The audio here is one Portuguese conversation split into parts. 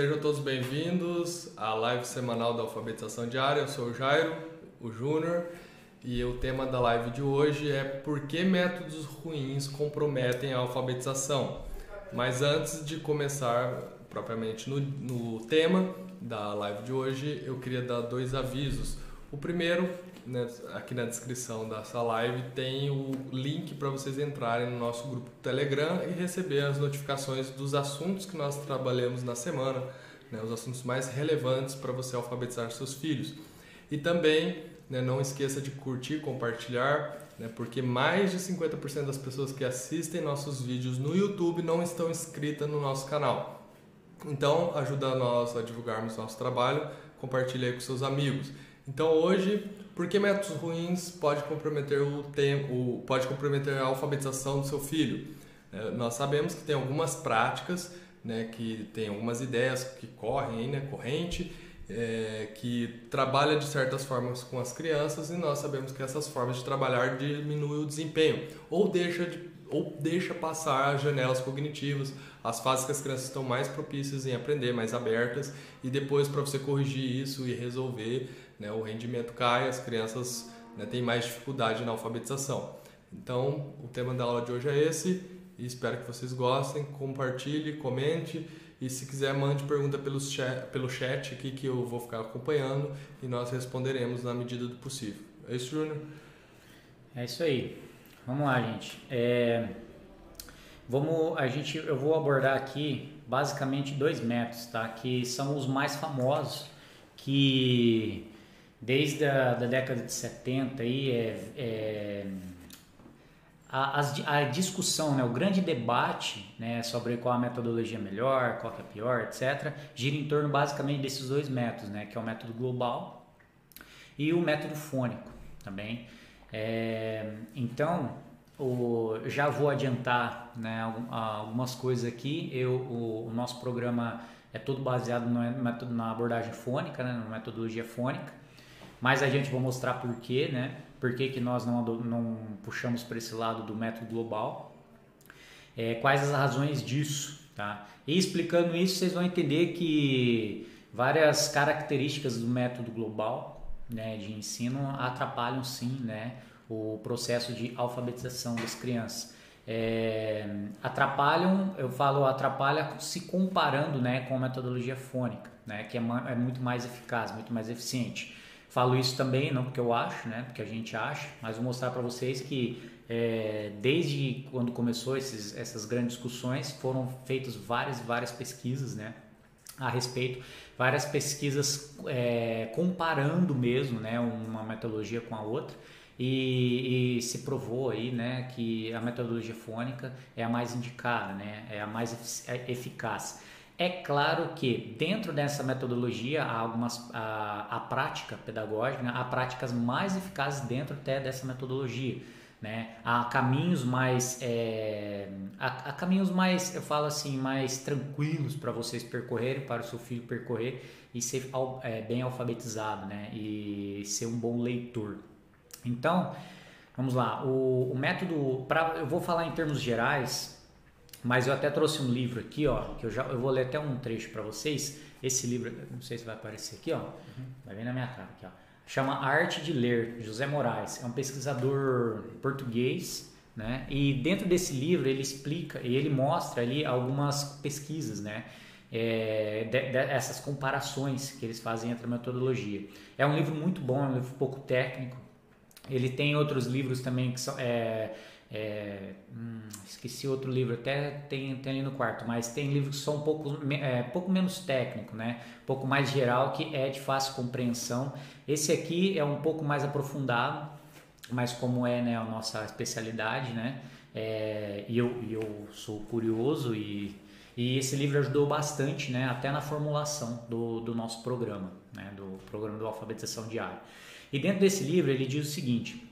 Sejam todos bem-vindos à live semanal da alfabetização diária. Eu sou o Jairo, o Júnior, e o tema da live de hoje é por que métodos ruins comprometem a alfabetização. Mas antes de começar propriamente no, no tema da live de hoje, eu queria dar dois avisos. O primeiro né, aqui na descrição dessa live tem o link para vocês entrarem no nosso grupo Telegram e receber as notificações dos assuntos que nós trabalhamos na semana, né, os assuntos mais relevantes para você alfabetizar seus filhos. E também né, não esqueça de curtir, compartilhar, né, porque mais de 50% das pessoas que assistem nossos vídeos no YouTube não estão inscritas no nosso canal. Então, ajuda nós a divulgarmos nosso trabalho, compartilhe com seus amigos. Então, hoje porque métodos ruins pode comprometer o tempo, pode comprometer a alfabetização do seu filho. É, nós sabemos que tem algumas práticas, né, que tem algumas ideias que correm né, corrente, é, que trabalha de certas formas com as crianças e nós sabemos que essas formas de trabalhar diminuem o desempenho ou deixa de, ou deixa passar as janelas cognitivas, as fases que as crianças estão mais propícias em aprender, mais abertas e depois para você corrigir isso e resolver né, o rendimento cai, as crianças né, têm mais dificuldade na alfabetização. Então, o tema da aula de hoje é esse e espero que vocês gostem. Compartilhe, comente e se quiser, mande pergunta pelo chat, pelo chat aqui que eu vou ficar acompanhando e nós responderemos na medida do possível. É isso, Júnior? É isso aí. Vamos lá, gente. É... Vamos, a gente, eu vou abordar aqui basicamente dois métodos, tá? Que são os mais famosos, que desde a da década de 70 aí é, é a, a, discussão, né, o grande debate né, sobre qual a metodologia é melhor, qual é pior, etc., gira em torno basicamente desses dois métodos, né, que é o método global e o método fônico também. É, então, o, já vou adiantar né, algumas coisas aqui. Eu, o, o, nosso programa é todo baseado no na abordagem fônica, né, na metodologia fônica. Mas a gente vai mostrar por quê, né? Por que, que nós não, não puxamos para esse lado do método global. É, quais as razões disso, tá? E explicando isso, vocês vão entender que várias características do método global né, de ensino atrapalham sim né, o processo de alfabetização das crianças. É, atrapalham, eu falo atrapalha se comparando né, com a metodologia fônica, né, que é, é muito mais eficaz, muito mais eficiente. Falo isso também, não porque eu acho, né? Porque a gente acha, mas vou mostrar para vocês que é, desde quando começou esses, essas grandes discussões foram feitas várias, várias pesquisas, né? A respeito, várias pesquisas é, comparando mesmo, né? Uma metodologia com a outra. E, e, se provou aí, né, que a metodologia fônica é a mais indicada, né, é a mais eficaz. É claro que dentro dessa metodologia há algumas a, a prática pedagógica, né? há práticas mais eficazes dentro até dessa metodologia. Né? Há caminhos mais é, há, há, caminhos mais eu falo assim mais tranquilos para vocês percorrerem para o seu filho percorrer e ser é, bem alfabetizado né e ser um bom leitor então vamos lá o, o método eu vou falar em termos gerais mas eu até trouxe um livro aqui, ó, que eu já eu vou ler até um trecho para vocês. Esse livro, não sei se vai aparecer aqui, ó. Uhum. Vai vir na minha cara aqui, ó. Chama Arte de Ler, José Moraes. É um pesquisador português, né? E dentro desse livro ele explica e ele mostra ali algumas pesquisas, né? É, de, de, essas comparações que eles fazem entre a metodologia. É um livro muito bom, é um livro pouco técnico. Ele tem outros livros também que são é, é, hum, esqueci outro livro, até tem, tem ali no quarto, mas tem livros que são um pouco, é, pouco menos técnico, né? um pouco mais geral, que é de fácil compreensão. Esse aqui é um pouco mais aprofundado, mas como é né, a nossa especialidade, né? É, e eu, eu sou curioso e, e esse livro ajudou bastante, né? até na formulação do, do nosso programa, né? do programa do Alfabetização Diária. E dentro desse livro ele diz o seguinte,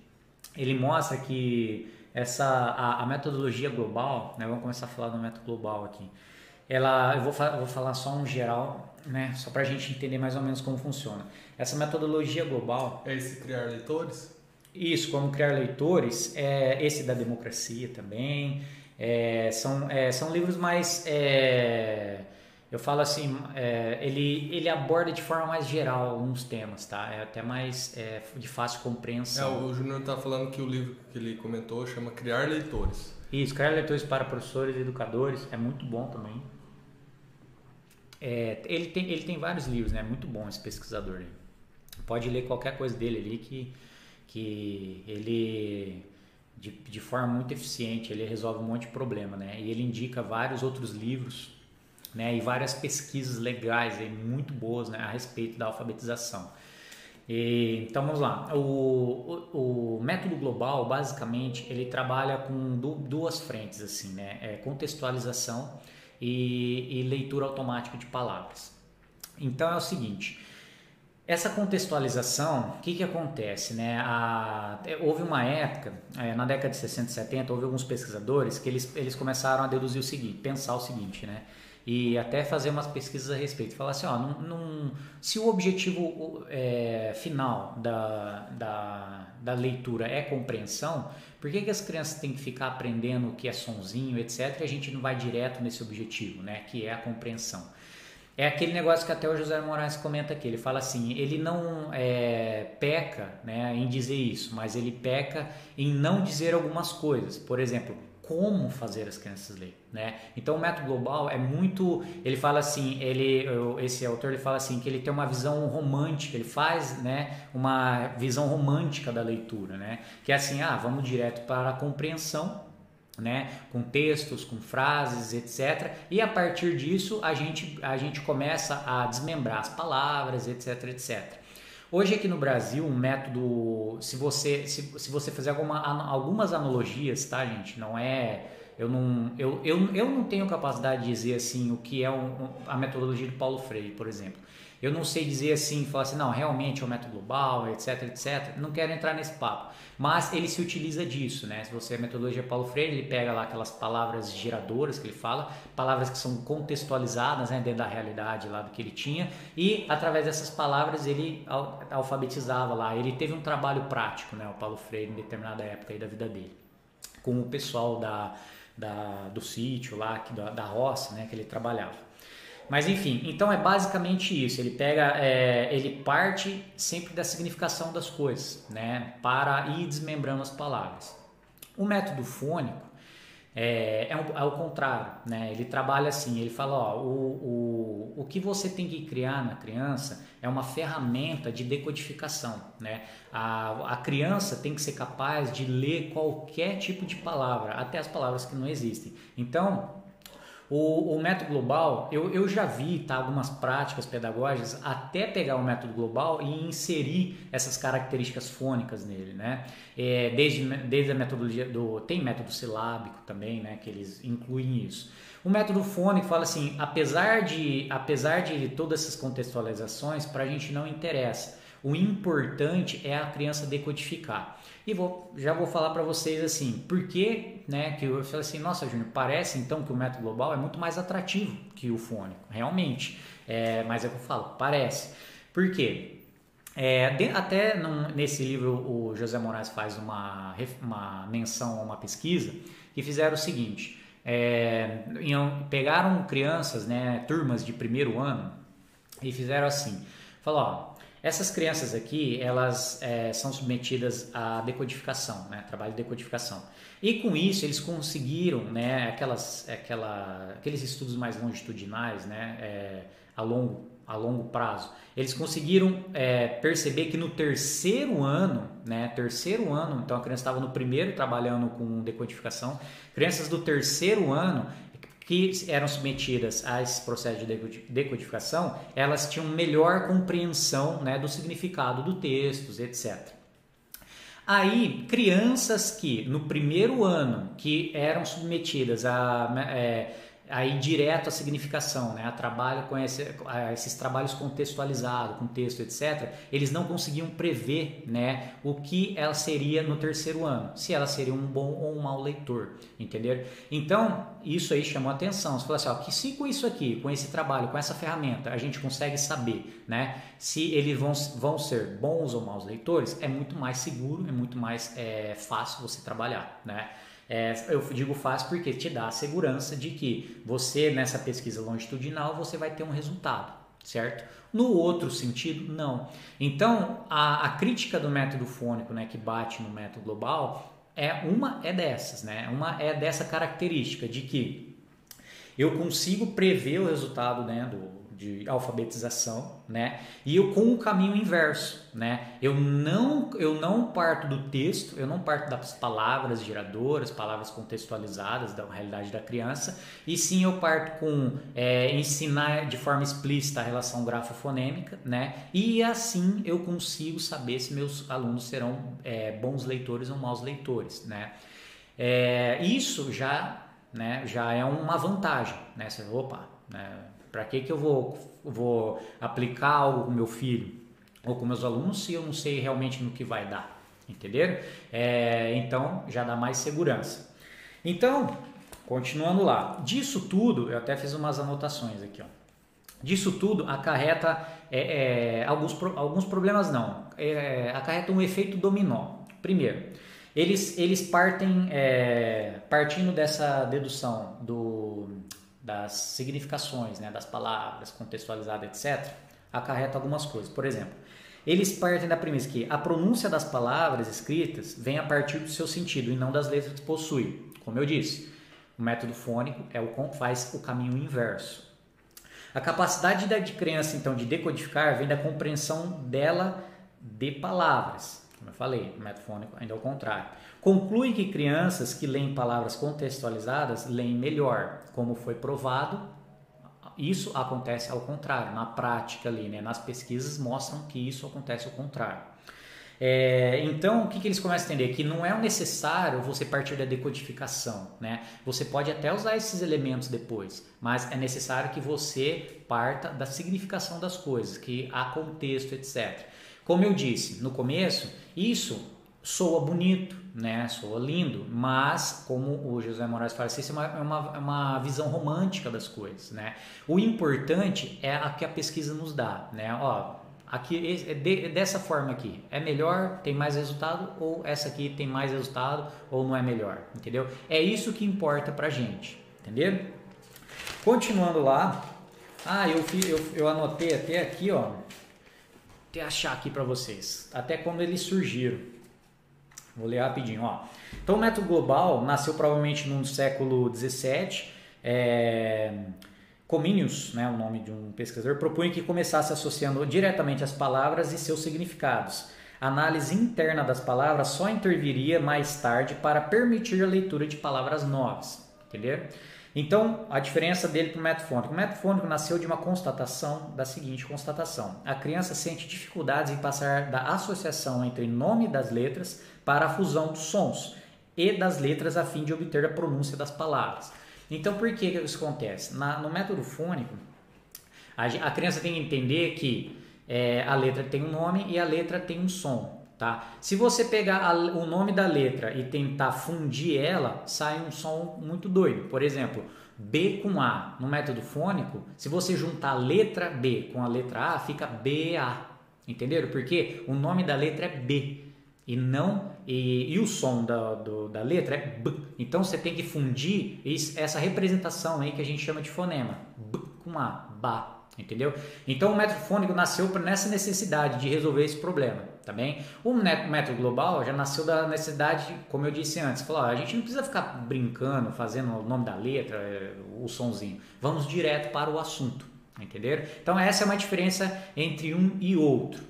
ele mostra que essa a, a, metodologia global, né? Vamos começar a falar do método global aqui. Ela, eu vou, vou falar só um geral, né? Só para a gente entender mais ou menos como funciona. Essa metodologia global é esse criar leitores. Isso, como criar leitores, é esse da democracia também. É, são, é, são livros mais é, eu falo assim, é, ele, ele aborda de forma mais geral alguns temas, tá? É até mais é, de fácil compreensão. É, o Júnior está falando que o livro que ele comentou chama Criar Leitores. Isso, Criar Leitores para Professores e Educadores, é muito bom também. É, ele, tem, ele tem vários livros, né? Muito bom esse pesquisador. Aí. Pode ler qualquer coisa dele ali que, que ele, de, de forma muito eficiente, ele resolve um monte de problema, né? E ele indica vários outros livros né, e várias pesquisas legais e muito boas né, a respeito da alfabetização. E, então vamos lá. O, o, o, método global, basicamente, ele trabalha com duas frentes, assim, né? É contextualização e, e leitura automática de palavras. Então é o seguinte. Essa contextualização, o que, que acontece? Né? A, houve uma época, é, na década de 60 e 70, houve alguns pesquisadores que eles, eles começaram a deduzir o seguinte, pensar o seguinte, né? E até fazer umas pesquisas a respeito. Falar assim, ó, não, não, se o objetivo é, final da, da, da, leitura é compreensão, por que, que as crianças têm que ficar aprendendo o que é sonzinho, etc., e a gente não vai direto nesse objetivo, né, que é a compreensão? É aquele negócio que até o José Moraes comenta aqui. Ele fala assim: ele não é, peca né, em dizer isso, mas ele peca em não dizer algumas coisas. Por exemplo, como fazer as crianças ler, né? Então o método global é muito, ele fala assim, ele esse autor ele fala assim que ele tem uma visão romântica, ele faz, né, uma visão romântica da leitura, né? Que é assim, ah, vamos direto para a compreensão, né, com textos, com frases, etc. E a partir disso a gente a gente começa a desmembrar as palavras, etc, etc. Hoje aqui no Brasil, um método, se você, se, se você fizer alguma, algumas analogias, tá, gente? Não é. Eu não, eu, eu, eu não tenho capacidade de dizer assim o que é um, a metodologia de Paulo Freire, por exemplo. Eu não sei dizer assim, falar assim, não, realmente é um método global, etc, etc. Não quero entrar nesse papo. Mas ele se utiliza disso, né? Se você é metodologia Paulo Freire, ele pega lá aquelas palavras geradoras que ele fala, palavras que são contextualizadas né, dentro da realidade lá do que ele tinha, e através dessas palavras ele alfabetizava lá. Ele teve um trabalho prático, né? O Paulo Freire, em determinada época aí da vida dele, com o pessoal da, da do sítio lá, da, da roça, né? Que ele trabalhava. Mas enfim, então é basicamente isso. Ele pega, é, ele parte sempre da significação das coisas, né? Para ir desmembrando as palavras. O método fônico é, é, um, é o contrário, né? Ele trabalha assim, ele fala, ó, o, o, o que você tem que criar na criança é uma ferramenta de decodificação, né? A, a criança tem que ser capaz de ler qualquer tipo de palavra, até as palavras que não existem. Então, o, o, método global, eu, eu já vi tá, algumas práticas pedagógicas até pegar o método global e inserir essas características fônicas nele, né? É, desde, desde a metodologia do. Tem método silábico também, né? Que eles incluem isso. O método fônico fala assim: apesar de, apesar de todas essas contextualizações, para a gente não interessa. O importante é a criança decodificar. E vou, já vou falar para vocês assim, por que, né, que eu falei assim, nossa, Júnior, parece então que o método global é muito mais atrativo que o fônico, realmente. É, mas é o que eu falo, parece. Por quê? É, de, até num, nesse livro o José Moraes faz uma, uma menção a uma pesquisa que fizeram o seguinte: é, pegaram crianças, né, turmas de primeiro ano e fizeram assim: falou, ó, essas crianças aqui, elas é, são submetidas à decodificação, né? trabalho de decodificação. E com isso eles conseguiram, né, aquelas, aquela, aqueles estudos mais longitudinais, né, é, a, longo, a longo prazo, eles conseguiram é, perceber que no terceiro ano, né, terceiro ano, então a criança estava no primeiro trabalhando com decodificação, crianças do terceiro ano, que eram submetidas a esse processo de decodificação, elas tinham melhor compreensão né, do significado do texto, etc. Aí, crianças que no primeiro ano que eram submetidas a é, aí direto à significação, né? a trabalho com esse, a esses trabalhos contextualizados, com texto, etc., eles não conseguiam prever né, o que ela seria no terceiro ano, se ela seria um bom ou um mau leitor, entender? Então, isso aí chamou atenção. Você falou assim, ó, que se com isso aqui, com esse trabalho, com essa ferramenta, a gente consegue saber né, se eles vão, vão ser bons ou maus leitores, é muito mais seguro, é muito mais é, fácil você trabalhar, né? É, eu digo fácil porque te dá a segurança de que você, nessa pesquisa longitudinal, você vai ter um resultado, certo? No outro sentido, não. Então, a, a crítica do método fônico, né, que bate no método global, é uma é dessas, né? Uma é dessa característica de que eu consigo prever o resultado né, do, de alfabetização, né? E eu com o caminho inverso, né? Eu não eu não parto do texto, eu não parto das palavras geradoras, palavras contextualizadas da realidade da criança, e sim eu parto com é, ensinar de forma explícita a relação grafofonêmica, né? E assim eu consigo saber se meus alunos serão é, bons leitores ou maus leitores, né? É, isso já, né, já é uma vantagem, né? Você, opa, né? Para que, que eu vou, vou aplicar algo com meu filho ou com meus alunos se eu não sei realmente no que vai dar? Entenderam? É, então já dá mais segurança. Então, continuando lá, disso tudo, eu até fiz umas anotações aqui, ó. Disso tudo acarreta é, é, alguns, alguns problemas não, é, acarreta um efeito dominó. Primeiro, eles, eles partem é, partindo dessa dedução do das significações, né, das palavras contextualizadas, etc., acarreta algumas coisas. Por exemplo, eles partem da premissa que a pronúncia das palavras escritas vem a partir do seu sentido e não das letras que possui. Como eu disse, o método fônico é o faz o caminho inverso. A capacidade da criança então de decodificar vem da compreensão dela de palavras. Como eu falei, o método fônico ainda é o contrário. Conclui que crianças que leem palavras contextualizadas leem melhor, como foi provado. Isso acontece ao contrário, na prática ali, né? nas pesquisas mostram que isso acontece ao contrário. É, então, o que, que, eles começam a entender? Que não é necessário você partir da decodificação, né? Você pode até usar esses elementos depois, mas é necessário que você parta da significação das coisas, que há contexto, etc. Como eu disse no começo, isso soa bonito, né? Soa lindo, mas como o José Moraes fala, isso é uma, é uma, é uma visão romântica das coisas, né? O importante é a que a pesquisa nos dá, né? Ó, aqui é de, dessa forma aqui é melhor, tem mais resultado ou essa aqui tem mais resultado ou não é melhor, entendeu? É isso que importa pra gente, entendeu? Continuando lá, ah, eu, eu, eu anotei até aqui, ó, até achar aqui para vocês, até quando eles surgiram. Vou ler rapidinho. Ó. Então, o método global nasceu provavelmente no século XVII. É... Cominius, né, o nome de um pesquisador, propunha que começasse associando diretamente as palavras e seus significados. A análise interna das palavras só interviria mais tarde para permitir a leitura de palavras novas. Entendeu? Então, a diferença dele para o método fônico. O método fônico nasceu de uma constatação, da seguinte constatação. A criança sente dificuldades em passar da associação entre nome das letras para a fusão dos sons e das letras a fim de obter a pronúncia das palavras. Então, por que isso acontece? Na, no método fônico, a, a, criança tem que entender que é, a letra tem um nome e a letra tem um som. Tá? Se você pegar a, o nome da letra e tentar fundir ela, sai um som muito doido. Por exemplo, B com A. No método fônico, se você juntar a letra B com a letra A, fica BA. Entenderam? Porque o nome da letra é B e não e, e o som da, do, da letra é B. Então você tem que fundir essa representação aí que a gente chama de fonema. B com A, ba. Entendeu? Então o método fônico nasceu nessa necessidade de resolver esse problema, bem? O método global já nasceu da necessidade, como eu disse antes, falou, a gente não precisa ficar brincando, fazendo o nome da letra, o sonzinho. Vamos direto para o assunto, entendeu? Então essa é uma diferença entre um e outro.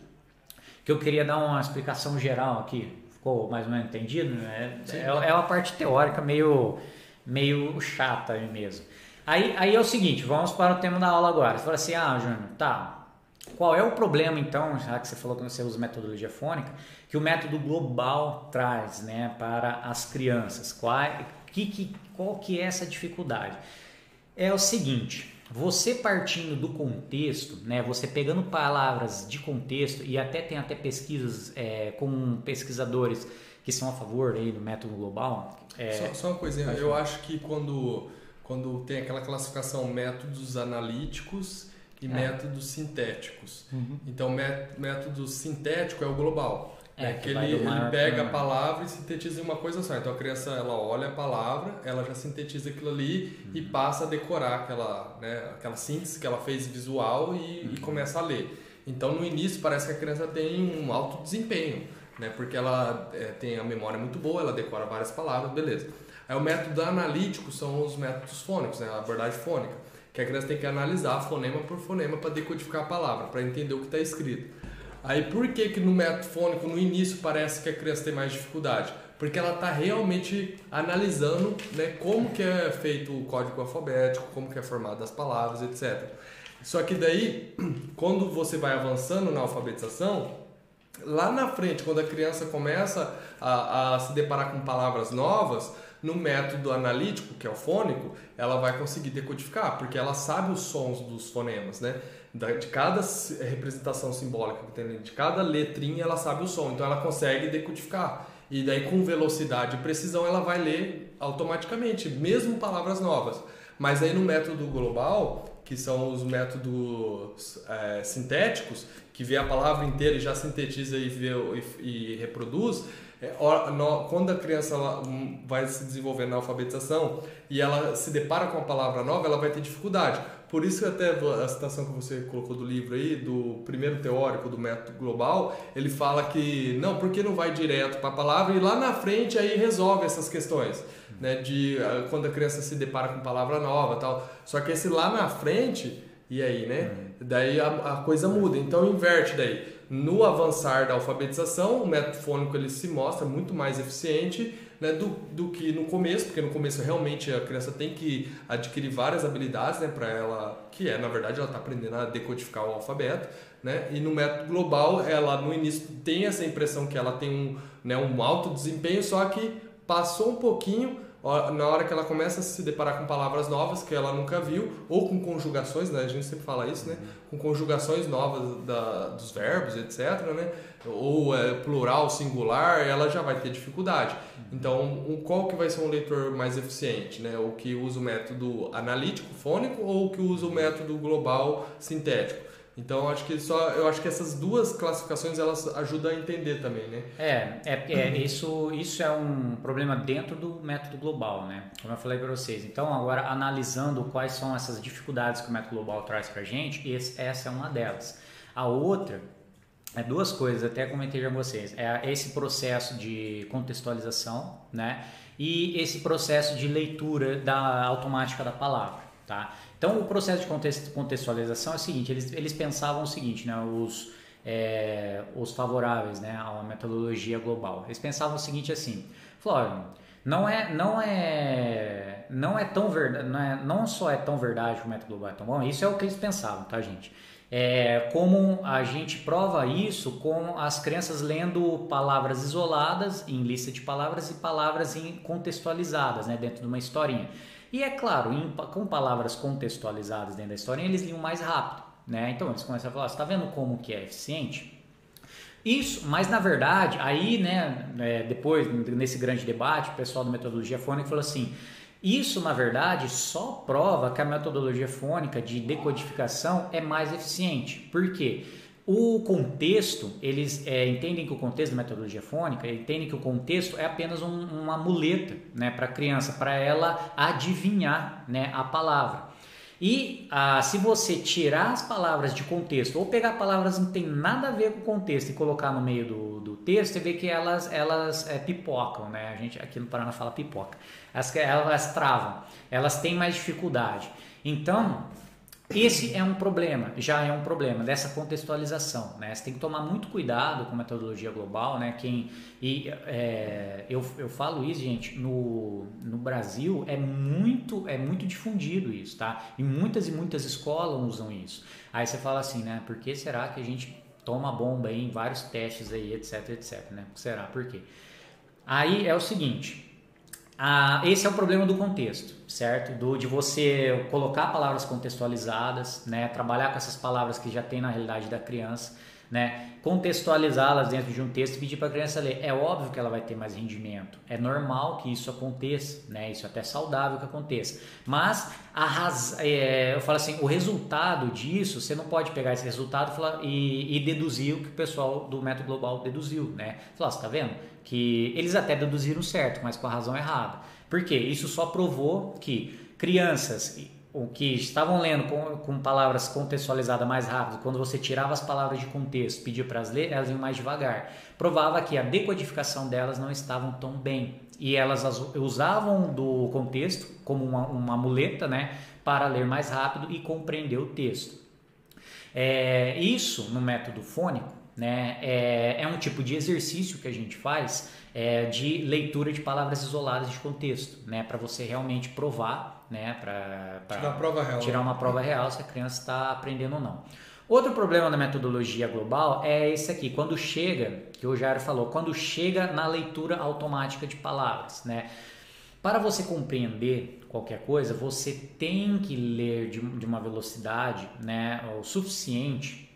Que eu queria dar uma explicação geral aqui. Ficou mais ou menos entendido? É, é, é uma parte teórica meio, meio chata mesmo. Aí, aí é o seguinte, vamos para o tema da aula agora. Você fala assim, ah, Júnior, tá. Qual é o problema, então, já que você falou que você usa metodologia fônica, que o método global traz né, para as crianças? Qual, que, que, qual que é essa dificuldade? É o seguinte, você partindo do contexto, né, você pegando palavras de contexto e até tem até pesquisas é, com pesquisadores que são a favor aí do método global. É, só, só, uma coisinha, eu acho que quando quando tem aquela classificação métodos analíticos e é. métodos sintéticos. Uhum. Então, método sintético é o global. É, é que, ele, ele pega a palavra e sintetiza em uma coisa só. Então a criança ela olha a palavra, ela já sintetiza aquilo ali uhum. e passa a decorar aquela, né, aquela síntese que ela fez visual e, uhum. e começa a ler. Então no início parece que a criança tem um alto desempenho, né, porque ela é, tem a memória muito boa, ela decora várias palavras, beleza. Aí o método analítico são os métodos fônicos, né, a abordagem fônica, que a criança tem que analisar fonema por fonema para decodificar a palavra, para entender o que está escrito. Aí por que que no método fônico no início parece que a criança tem mais dificuldade? Porque ela está realmente analisando né, como que é feito o código alfabético, como que é formado as palavras, etc. Só que daí, quando você vai avançando na alfabetização, lá na frente, quando a criança começa a, a se deparar com palavras novas, no método analítico, que é o fônico, ela vai conseguir decodificar, porque ela sabe os sons dos fonemas, né? de cada representação simbólica que tem de cada letrinha ela sabe o som, então ela consegue decodificar. E daí com velocidade e precisão ela vai ler automaticamente, mesmo palavras novas. Mas aí no método global, que são os métodos é, sintéticos, que vê a palavra inteira e já sintetiza e, vê, e, e reproduz, quando a criança hum, vai se desenvolvendo na alfabetização e ela se depara com a palavra nova, ela vai ter dificuldade. Por isso que até a citação que você colocou do livro aí, do primeiro teórico do método global, ele fala que não, porque não vai direto para a palavra e lá na frente aí resolve essas questões, né, de ah, quando a criança se depara com palavra nova, tal. Só que esse lá na frente, e aí, né? Uhum. Daí a, a coisa muda. Então inverte daí no avançar da alfabetização, o método fônico ele se mostra muito mais eficiente né, do, do que no começo, porque no começo realmente a criança tem que adquirir várias habilidades né, para ela, que é na verdade ela está aprendendo a decodificar o alfabeto, né, e no método global ela no início tem essa impressão que ela tem um, né, um alto desempenho, só que passou um pouquinho na hora que ela começa a se deparar com palavras novas que ela nunca viu, ou com conjugações, né? a gente sempre fala isso, né? com conjugações novas da, dos verbos, etc., né? ou é, plural, singular, ela já vai ter dificuldade. Então, qual que vai ser um leitor mais eficiente? Né? O que usa o método analítico, fônico, ou o que usa o método global, sintético? Então acho que só eu acho que essas duas classificações elas ajudam a entender também, né? É, é, é isso isso é um problema dentro do método global, né? Como eu falei para vocês. Então agora analisando quais são essas dificuldades que o método global traz para gente, esse, essa é uma delas. A outra é duas coisas, até comentei com vocês. É esse processo de contextualização, né? E esse processo de leitura da automática da palavra, tá? Então, o processo de contextualização é o seguinte: eles, eles pensavam o seguinte, né, os, é, os favoráveis né, a uma metodologia global. Eles pensavam o seguinte assim: Flávio, não é, não é, não é tão verdade, não, é, não só é tão verdade que o método global é tão bom, isso é o que eles pensavam, tá, gente? É, como a gente prova isso com as crianças lendo palavras isoladas em lista de palavras e palavras contextualizadas né, dentro de uma historinha. E é claro, em, com palavras contextualizadas dentro da história, eles liam mais rápido. Né? Então eles começam a falar, você está vendo como que é eficiente? Isso, mas na verdade, aí, né, é, depois, nesse grande debate, o pessoal da metodologia fônica falou assim: isso, na verdade, só prova que a metodologia fônica de decodificação é mais eficiente. Por quê? O contexto, eles é, entendem que o contexto da metodologia fônica, entendem que o contexto é apenas um, uma muleta né, para a criança, para ela adivinhar né, a palavra. E ah, se você tirar as palavras de contexto, ou pegar palavras que não tem nada a ver com o contexto e colocar no meio do, do texto, você vê que elas, elas é, pipocam, né? A gente aqui no Paraná fala pipoca. Elas, elas travam, elas têm mais dificuldade. Então, esse é um problema, já é um problema dessa contextualização, né? Você tem que tomar muito cuidado com a metodologia global, né? Quem e é, eu, eu falo isso, gente, no, no Brasil é muito é muito difundido isso, tá? E muitas e muitas escolas usam isso. Aí você fala assim, né? Por que será que a gente toma bomba aí em vários testes aí, etc, etc, né? Será? Por quê? Aí é o seguinte, ah, esse é o problema do contexto, certo? Do, de você colocar palavras contextualizadas, né? trabalhar com essas palavras que já tem na realidade da criança, né? Contextualizá-las dentro de um texto e pedir para a criança ler. É óbvio que ela vai ter mais rendimento. É normal que isso aconteça, né? Isso é até saudável que aconteça. Mas a raz... É, eu falo assim, o resultado disso, você não pode pegar esse resultado e, e deduzir o que o pessoal do método global deduziu, né? Falar, você tá vendo? Que eles até deduziram certo, mas com a razão errada. Por quê? Isso só provou que crianças o que estavam lendo com, com, palavras contextualizadas mais rápido, quando você tirava as palavras de contexto, pedia para elas ler, elas iam mais devagar. Provava que a decodificação delas não estavam tão bem. E elas usavam do contexto como uma, uma muleta né, para ler mais rápido e compreender o texto. É, isso no método fônico né, é, é um tipo de exercício que a gente faz é, de leitura de palavras isoladas de contexto, né, para você realmente provar, né, para tirar, prova real. tirar uma prova real se a criança está aprendendo ou não. Outro problema da metodologia global é esse aqui, quando chega, que o Jairo falou, quando chega na leitura automática de palavras, né? Para você compreender qualquer coisa, você tem que ler de, de uma velocidade, né, o suficiente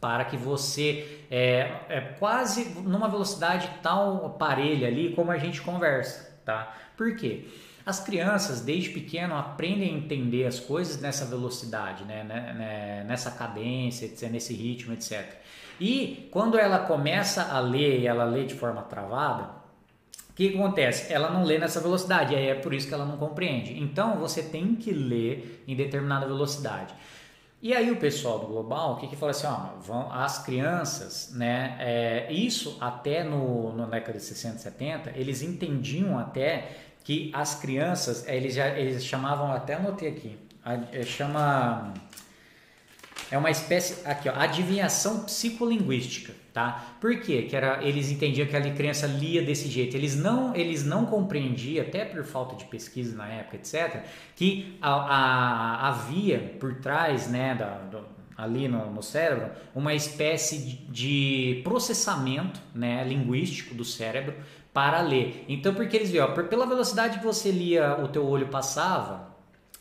para que você é, é quase numa velocidade tal parelha ali como a gente conversa, tá? Por quê? As crianças desde pequeno aprendem a entender as coisas nessa velocidade, né? né, né nessa cadência, etc, nesse ritmo, etc. E quando ela começa a ler e ela lê de forma travada, o que acontece? Ela não lê nessa velocidade, aí é por isso que ela não compreende. Então você tem que ler em determinada velocidade. E aí o pessoal do Global, o que que fala assim, ó, vão, as crianças, né, é, isso até no, no década de 60, 70, eles entendiam até que as crianças, eles já eles chamavam, até anotei aqui, é, chama é uma espécie aqui, ó, adivinhação psicolinguística, tá? Por quê? Que era eles entendiam que a criança lia desse jeito. Eles não eles não compreendiam, até por falta de pesquisa na época, etc, que havia por trás, né, da, do, ali no, no, cérebro, uma espécie de processamento, né, linguístico do cérebro para ler. Então, porque eles viam, pela velocidade que você lia, o teu olho passava,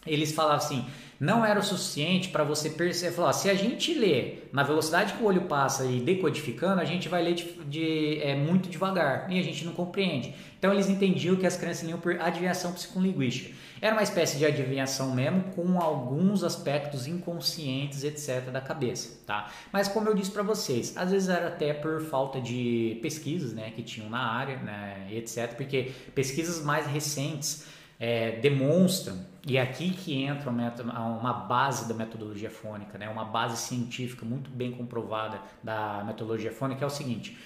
eles falavam assim, não era o suficiente para você perceber, falar, se a gente lê na velocidade que o olho passa e decodificando, a gente vai ler de, de é, muito devagar e a gente não compreende. Então eles entendiam que as crianças liam por adivinhação psicolinguística. Era uma espécie de adivinhação mesmo, com alguns aspectos inconscientes, etc., da cabeça, tá? Mas como eu disse para vocês, às vezes era até por falta de pesquisas, né, que tinham na área, né, etc., porque pesquisas mais recentes é, demonstram, e é aqui que entra uma base da metodologia fônica, né? uma base científica muito bem comprovada da metodologia fônica, é o seguinte: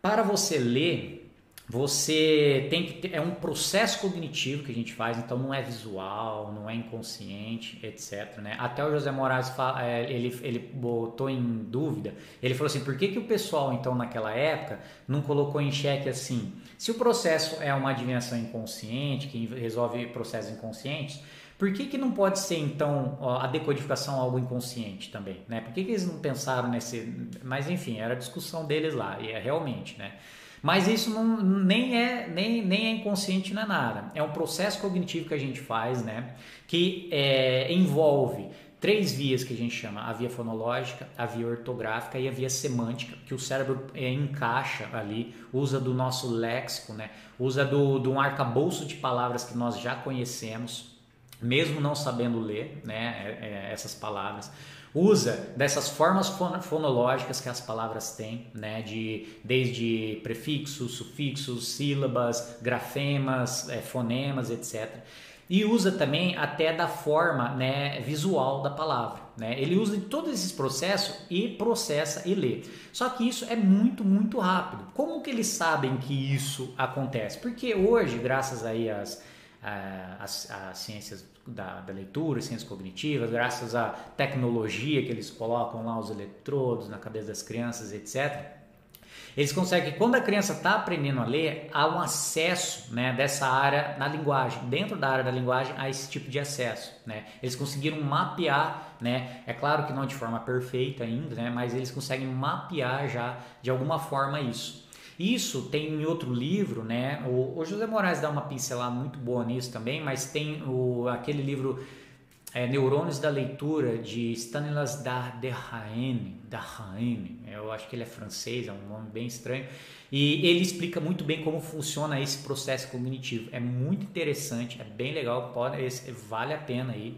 para você ler, você tem que ter, é um processo cognitivo que a gente faz, então não é visual, não é inconsciente, etc. Né? Até o José Moraes fala, é, ele, ele botou em dúvida, ele falou assim, por que, que o pessoal então naquela época não colocou em xeque assim, se o processo é uma adivinhação inconsciente, que resolve processos inconscientes, por que, que não pode ser então a decodificação algo inconsciente também? Né? Por que, que eles não pensaram nesse. Mas enfim, era a discussão deles lá, e é realmente, né? Mas isso não, nem, é, nem, nem é inconsciente, não é nada. É um processo cognitivo que a gente faz, né? Que é, envolve três vias que a gente chama: a via fonológica, a via ortográfica e a via semântica, que o cérebro é, encaixa ali, usa do nosso léxico, né? usa do, do um arcabouço de palavras que nós já conhecemos, mesmo não sabendo ler né? É, é, essas palavras. Usa dessas formas fonológicas que as palavras têm, né? de, desde prefixos, sufixos, sílabas, grafemas, é, fonemas, etc e usa também até da forma né, visual da palavra. Né? Ele usa de todos esses processos e processa e lê. Só que isso é muito, muito rápido. Como que eles sabem que isso acontece? Porque hoje, graças aí às, às, às ciências da, da, leitura, ciências cognitivas, graças à tecnologia que eles colocam lá os eletrodos na cabeça das crianças, etc., eles conseguem, quando a criança está aprendendo a ler, há um acesso né, dessa área na linguagem, dentro da área da linguagem, há esse tipo de acesso. Né? Eles conseguiram mapear, né? é claro que não de forma perfeita ainda, né? mas eles conseguem mapear já de alguma forma isso. Isso tem em outro livro, né? O, o José Moraes dá uma pincelada muito boa nisso também, mas tem o, aquele livro é, Neurônios da Leitura, de Stanislas Dehaene, Dehaene, eu acho que ele é francês, é um nome bem estranho, e ele explica muito bem como funciona esse processo cognitivo. É muito interessante, é bem legal, pode, vale a pena aí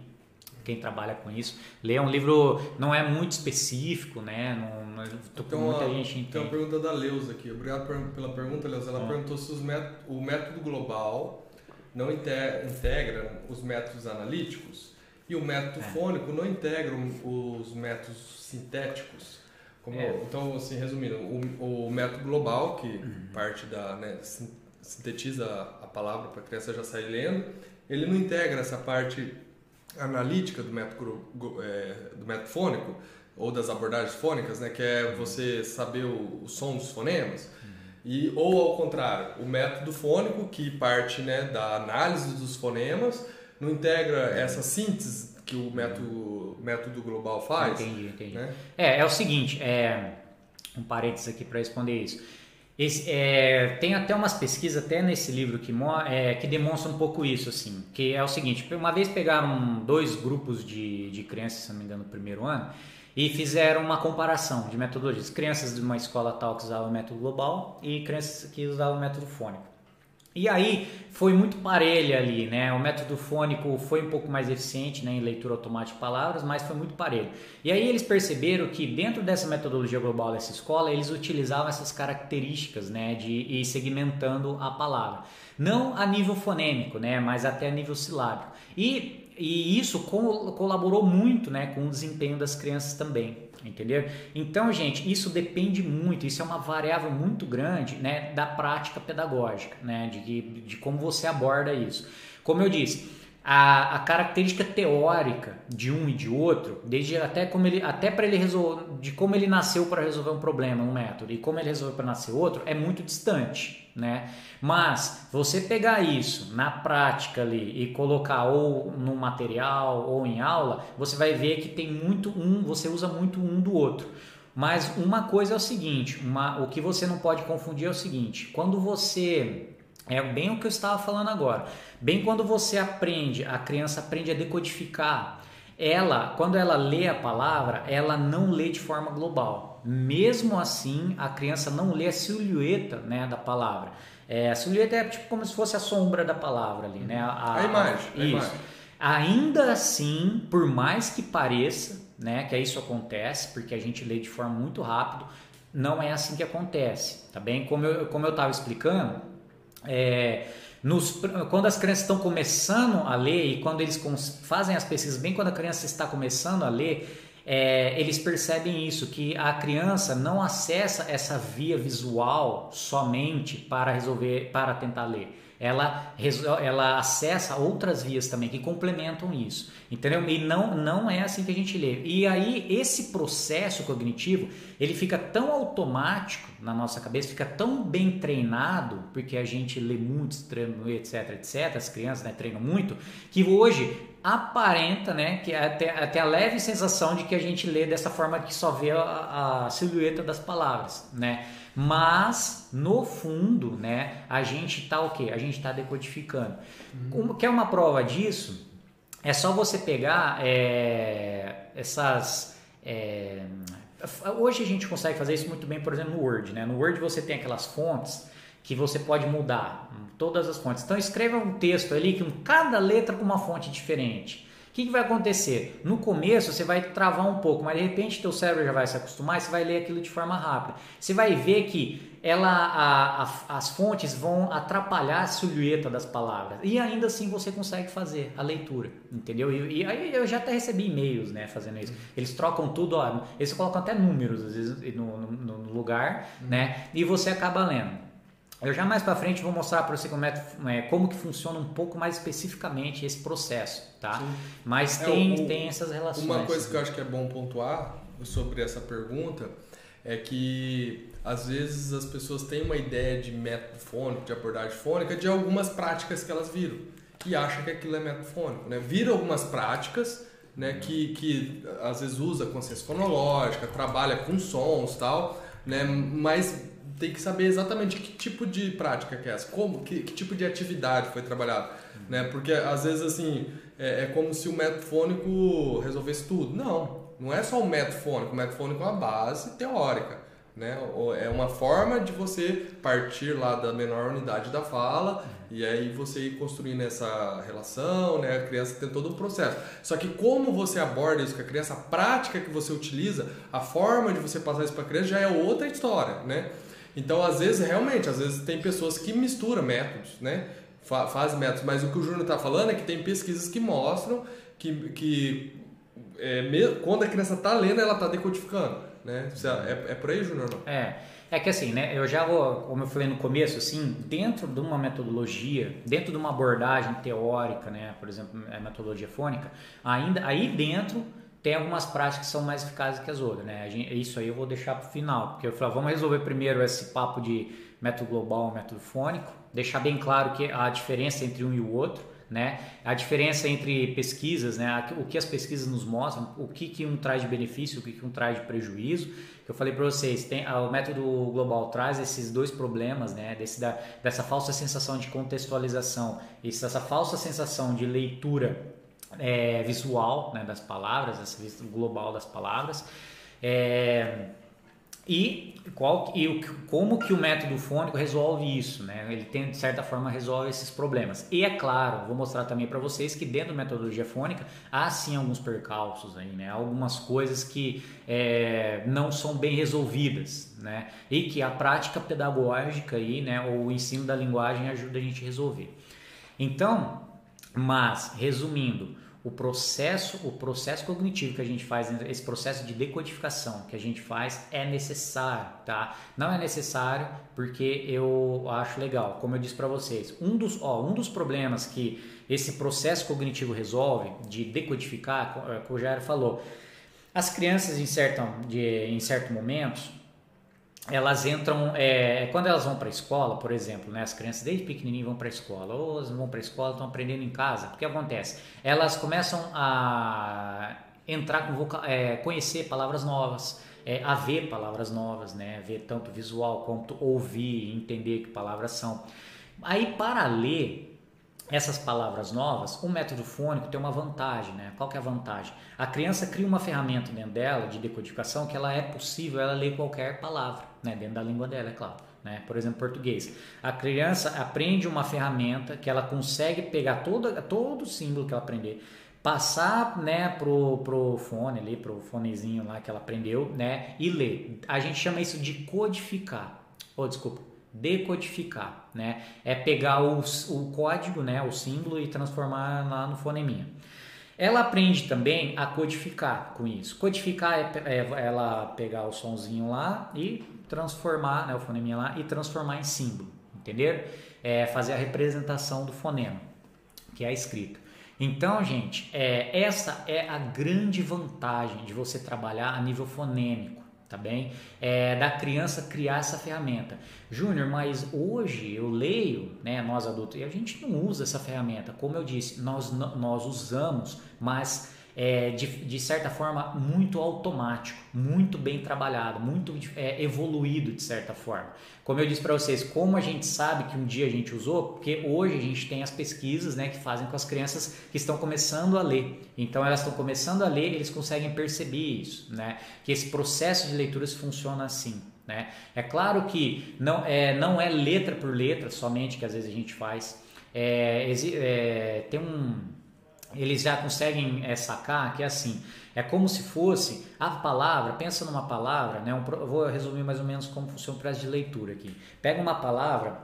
quem trabalha com isso. Ler é um livro não é muito específico, né? Não, não, então, muita gente entende. Tem uma pergunta da Leusa aqui. Obrigado pela pergunta, Leusa. Ela ah. perguntou se métodos, o método global não integra os métodos analíticos e o método é. fônico não integra os métodos sintéticos. Como, é. Então, assim, resumindo, o, o método global, que uhum. parte da. Né, sintetiza a palavra para a criança já sair lendo, ele não integra essa parte analítica do método, é, do método fônico ou das abordagens fônicas, né, que é uhum. você saber o, o som dos fonemas. Uhum. E, ou ao contrário, o método fônico, que parte né, da análise dos fonemas, não integra essa síntese que o método, método global faz. Entendi, entendi. Né? É, é o seguinte, é, um parênteses aqui para responder isso. Esse, é, tem até umas pesquisas até nesse livro que, é, que demonstram um pouco isso, assim, que é o seguinte, uma vez pegaram dois grupos de, de crianças, se não me engano, no primeiro ano, e fizeram uma comparação de metodologias. Crianças de uma escola tal que usavam o método global e crianças que usavam o método fônico. E aí foi muito parelho ali, né? O método fônico foi um pouco mais eficiente né, em leitura automática de palavras, mas foi muito parelho. E aí eles perceberam que dentro dessa metodologia global dessa escola, eles utilizavam essas características né, de ir segmentando a palavra. Não a nível fonêmico, né, mas até a nível silábico. E, e isso colaborou muito né, com o desempenho das crianças também entendeu? Então, gente, isso depende muito, isso é uma variável muito grande, né, da prática pedagógica, né, de, de como você aborda isso. Como eu disse, a, a, característica teórica de um e de outro, desde até como ele, até para ele resolver, de como ele nasceu para resolver um problema, um método, e como ele resolveu para nascer outro, é muito distante, né? Mas você pegar isso na prática ali e colocar ou no material ou em aula, você vai ver que tem muito um, você usa muito um do outro. Mas uma coisa é o seguinte, uma, o que você não pode confundir é o seguinte, quando você é bem o que eu estava falando agora. Bem quando você aprende, a criança aprende a decodificar. Ela, quando ela lê a palavra, ela não lê de forma global. Mesmo assim, a criança não lê a silhueta né, da palavra. É, a silhueta é tipo como se fosse a sombra da palavra ali, né? A, a imagem. A, isso. Imagem. Ainda assim, por mais que pareça, né, que isso acontece, porque a gente lê de forma muito rápido, não é assim que acontece, tá bem? Como eu como eu estava explicando, é, nos, quando as crianças estão começando a ler e quando eles fazem as pesquisas, bem quando a criança está começando a ler, é, eles percebem isso, que a criança não acessa essa via visual somente para resolver, para tentar ler ela, ela acessa outras vias também que complementam isso, entendeu? E não, não é assim que a gente lê. E aí esse processo cognitivo ele fica tão automático na nossa cabeça, fica tão bem treinado, porque a gente lê muito, etc, etc, as crianças né, treinam muito, que hoje aparenta, né, que até, até a leve sensação de que a gente lê dessa forma que só vê a, a silhueta das palavras, né? Mas no fundo, né, a gente tá o quê? A gente está decodificando. Que é uma prova disso? É só você pegar é, essas é, hoje a gente consegue fazer isso muito bem, por exemplo, no Word, né? No Word você tem aquelas fontes que você pode mudar todas as fontes. Então escreva um texto ali com cada letra com uma fonte diferente que, que vai acontecer? No começo você vai travar um pouco, mas de repente teu cérebro já vai se acostumar e você vai ler aquilo de forma rápida. Você vai ver que ela, a, a, as fontes vão atrapalhar a silhueta das palavras e ainda assim você consegue fazer a leitura, entendeu? E, e aí eu já até recebi e-mails, né, fazendo isso. Eles trocam tudo, ó, eles colocam até números às vezes no, no, no lugar, né? E você acaba lendo. Eu já mais para frente vou mostrar para você como, é, é, como que funciona um pouco mais especificamente esse processo, tá? Sim. Mas é, tem, o, tem essas relações. Uma coisa que eu acho que é bom pontuar sobre essa pergunta é que às vezes as pessoas têm uma ideia de método fônico, de abordagem fônica, de algumas práticas que elas viram e acham que aquilo é método fônico, né? Viram algumas práticas, né, que, que às vezes usa consciência fonológica, trabalha com sons tal, né, mas tem que saber exatamente que tipo de prática que é essa, como, que, que tipo de atividade foi trabalhada, né? Porque às vezes assim é, é, como se o método fônico resolvesse tudo. Não, não é só o método fônico. O método fônico é uma base teórica, né? É uma forma de você partir lá da menor unidade da fala e aí você ir construindo essa relação, né? A criança tem todo um processo. Só que como você aborda isso com a criança, a prática que você utiliza, a forma de você passar isso para a criança já é outra história, né? Então, às vezes, realmente, às vezes tem pessoas que misturam métodos, né? Fazem métodos, mas o que o Júnior está falando é que tem pesquisas que mostram que, que é, quando a criança está lendo, ela está decodificando, né? É, é por aí, Júnior? É. É que assim, né? Eu já vou, como eu falei no começo, assim, dentro de uma metodologia, dentro de uma abordagem teórica, né? Por exemplo, a metodologia fônica, ainda aí dentro tem algumas práticas que são mais eficazes que as outras, né? Gente, isso aí eu vou deixar para o final, porque eu falei, vamos resolver primeiro esse papo de método global, método fônico, deixar bem claro que a diferença entre um e o outro, né? A diferença entre pesquisas, né? O que as pesquisas nos mostram, o que, que um traz de benefício, o que, que um traz de prejuízo. Eu falei para vocês, tem, o método global traz esses dois problemas, né? Desse, da, dessa falsa sensação de contextualização, essa falsa sensação de leitura é, visual né, das palavras, essa vista global das palavras. É, e, qual, e o, como que o método fônico resolve isso, né? Ele tem, de certa forma, resolve esses problemas. E é claro, vou mostrar também para vocês que dentro da metodologia fônica há sim alguns percalços aí, né? Algumas coisas que é, não são bem resolvidas, né? E que a prática pedagógica aí, né? Ou o ensino da linguagem ajuda a gente a resolver. Então, mas, resumindo, o processo, o processo cognitivo que a gente faz, esse processo de decodificação que a gente faz é necessário, tá? Não é necessário porque eu acho legal, como eu disse para vocês, um dos, ó, um dos problemas que esse processo cognitivo resolve de decodificar, como o Jair falou, as crianças em certo, de, em certo momento elas entram é, quando elas vão para a escola, por exemplo, né, as crianças desde pequenininho vão para a escola, ou elas vão para a escola estão aprendendo em casa. O que acontece? Elas começam a entrar com voca é, conhecer palavras novas, é, a ver palavras novas, né, ver tanto visual quanto ouvir, entender que palavras são. Aí para ler essas palavras novas, o método fônico tem uma vantagem, né? Qual que é a vantagem? A criança cria uma ferramenta dentro dela de decodificação que ela é possível ela ler qualquer palavra, né? Dentro da língua dela, é claro. Né? Por exemplo, português. A criança aprende uma ferramenta que ela consegue pegar todo, todo o símbolo que ela aprender, passar né, pro, pro fone ali, pro fonezinho lá que ela aprendeu, né? E ler. A gente chama isso de codificar. Oh, desculpa, decodificar, né? É pegar o, o código, né, o símbolo e transformar lá no foneminha. Ela aprende também a codificar com isso. Codificar é, é ela pegar o sonzinho lá e transformar, né, o foneminha lá e transformar em símbolo, entender? É fazer a representação do fonema, que é a escrita. Então, gente, é, essa é a grande vantagem de você trabalhar a nível fonêmico tá bem? É, da criança criar essa ferramenta. Júnior, mas hoje eu leio, né, nós adultos, e a gente não usa essa ferramenta. Como eu disse, nós, nós usamos, mas é, de, de, certa forma, muito automático, muito bem trabalhado, muito é, evoluído de certa forma. Como eu disse para vocês, como a gente sabe que um dia a gente usou, porque hoje a gente tem as pesquisas né, que fazem com as crianças que estão começando a ler. Então elas estão começando a ler, eles conseguem perceber isso, né? que esse processo de leituras funciona assim. Né? É claro que não é, não é letra por letra somente que às vezes a gente faz. É, é, tem um eles já conseguem é, sacar que é assim, é como se fosse a palavra, pensa numa palavra, né? Um, vou resumir mais ou menos como funciona o processo de leitura aqui. Pega uma palavra,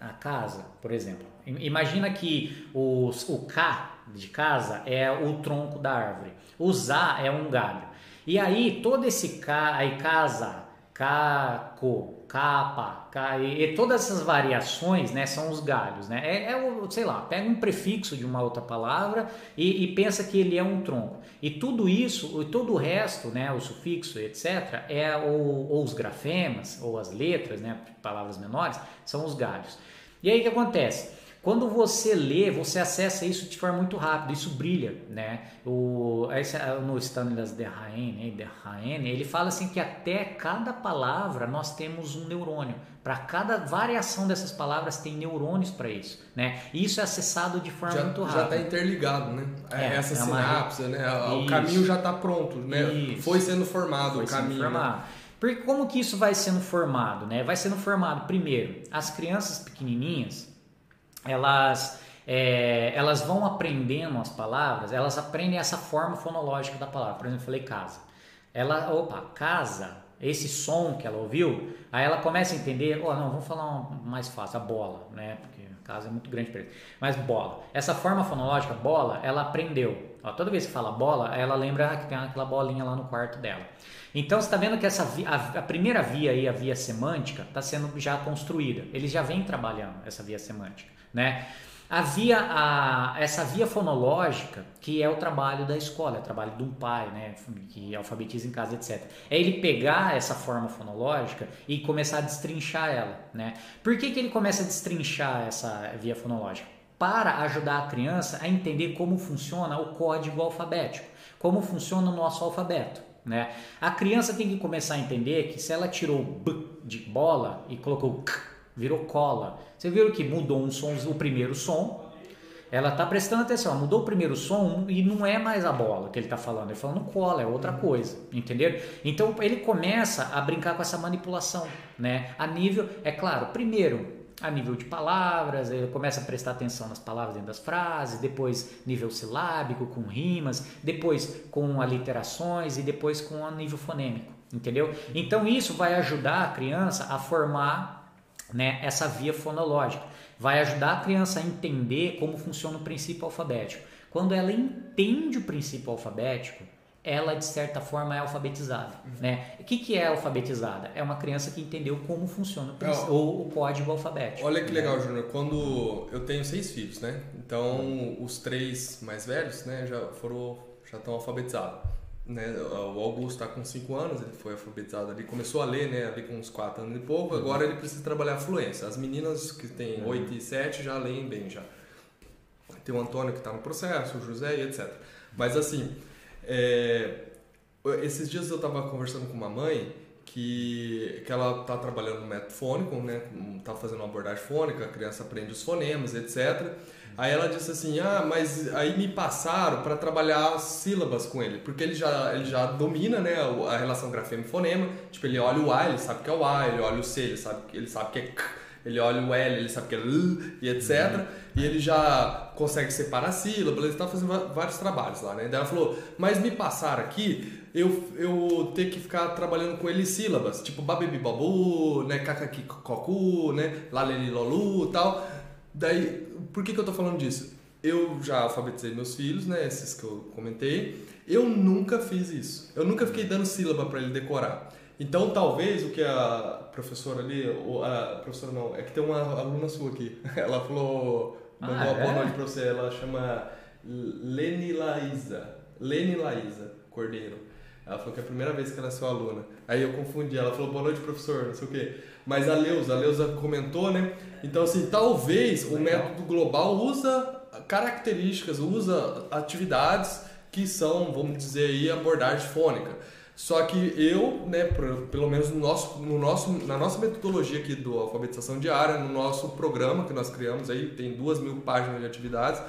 a casa, por exemplo. Imagina que o, o K de casa é o tronco da árvore, o ZA é um galho. E aí todo esse K, aí casa, caco, capa, ca... e todas essas variações, né, são os galhos, né? É, é o, sei lá, pega um prefixo de uma outra palavra e, e, pensa que ele é um tronco. E tudo isso, e todo o resto, né, o sufixo, etc, é ou, ou os grafemas ou as letras, né, palavras menores, são os galhos. E aí o que acontece? Quando você lê, você acessa isso de forma muito rápida, isso brilha, né? O, esse, no Stanislas Dehaene, Dehaene, ele fala assim que até cada palavra nós temos um neurônio. Para cada variação dessas palavras tem neurônios para isso, né? E isso é acessado de forma já, muito rápida. Já está interligado, né? É, Essa é uma- sinapse, né? O Isso. caminho já está pronto, né? Isso. Foi sendo formado Foi o caminho. né? formado. Porque como que isso vai sendo formado, né? Vai sendo formado primeiro, as crianças pequenininhas, elas é, elas vão aprendendo as palavras, elas aprendem essa forma fonológica da palavra. Por exemplo, eu falei casa. Ela, opa, casa, esse som que ela ouviu, aí ela começa a entender, oh, não, vamos falar um mais fácil, a bola, né? Porque casa é muito grande para ele. Mas bola. Essa forma fonológica, bola, ela aprendeu. Ó, toda vez que fala bola, ela lembra que tem aquela bolinha lá no quarto dela. Então você está vendo que essa vi- a, a primeira via aí, a via semântica, está sendo já construída. Eles já vêm trabalhando essa via semântica, né? A via, a, essa via fonológica, que é o trabalho da escola, é o trabalho de um pai, né, que alfabetiza em casa, etc. É ele pegar essa forma fonológica e começar a destrinchar ela, né? Por que, que ele começa a destrinchar essa via fonológica? Para ajudar a criança a entender como funciona o código alfabético, como funciona o nosso alfabeto. Né? A criança tem que começar a entender que se ela tirou B de bola e colocou K, virou cola. Você viu que mudou um som, o primeiro som. Ela está prestando atenção, mudou o primeiro som e não é mais a bola que ele está falando, ele está falando cola, é outra coisa, entenderam? Então ele começa a brincar com essa manipulação, né? A nível, é claro, primeiro a nível de palavras, ele começa a prestar atenção nas palavras dentro das frases, depois nível silábico com rimas, depois com aliterações e depois com a nível fonêmico, entendeu? Então isso vai ajudar a criança a formar né, essa via fonológica, vai ajudar a criança a entender como funciona o princípio alfabético. Quando ela entende o princípio alfabético, ela de certa forma é alfabetizada, né? O que, que é alfabetizada? É uma criança que entendeu como funciona o, princ- É, o- o código alfabético. Olha que legal, Júnior. Quando eu tenho seis filhos, né? Então os três mais velhos, né, já foram, já estão alfabetizados. Né? O Augusto está com cinco anos, ele foi alfabetizado ali, começou a ler, né, ali com uns quatro anos e pouco. Agora ele precisa trabalhar a fluência. As meninas que têm oito e sete já leem bem já. Tem o Antônio que está no processo, o José e etc. Mas assim, é, esses dias eu estava conversando com uma mãe que, que ela está trabalhando no método fônico, né? Tá fazendo uma abordagem fônica, a criança aprende os fonemas, etc. Aí ela disse assim: "Ah, mas aí me passaram para trabalhar as sílabas com ele, porque ele já ele já domina, né, a relação grafema e fonema. Tipo, ele olha o A, ele sabe que é o A, ele olha o C, ele sabe ele sabe que é K, ele olha o L, ele sabe que é L e etc. E ele já consegue separar sílabas, ele está fazendo vários trabalhos lá, né? Daí ela falou: "Mas me passaram aqui eu, eu ter que ficar trabalhando com ele sílabas, tipo babibi babu, né, kakaki cocu, né, laleli lolu, tal. Daí, por que que eu tô falando disso? Eu já alfabetizei meus filhos, né, esses que eu comentei. Eu nunca fiz isso. Eu nunca fiquei dando sílaba para ele decorar. Então, talvez o que a professora ali, ou a professora não, é que tem uma aluna sua aqui. Ela falou, mandou Ah, uma boa é? noite para você. Ela chama Leni Laísa. Leni Laísa Cordeiro. Ela falou que é a primeira vez que ela é sua aluna. Aí eu confundi, ela falou boa noite, professor, não sei o quê. Mas a Leusa, a Leusa comentou, né? Então, assim, talvez o Legal. método global usa características, usa atividades que são, vamos dizer aí, abordagem fônica. Só que eu, né, pelo menos no nosso, no nosso, na nossa metodologia aqui do Alfabetização Diária, no nosso programa que nós criamos aí, tem duas mil páginas de atividades,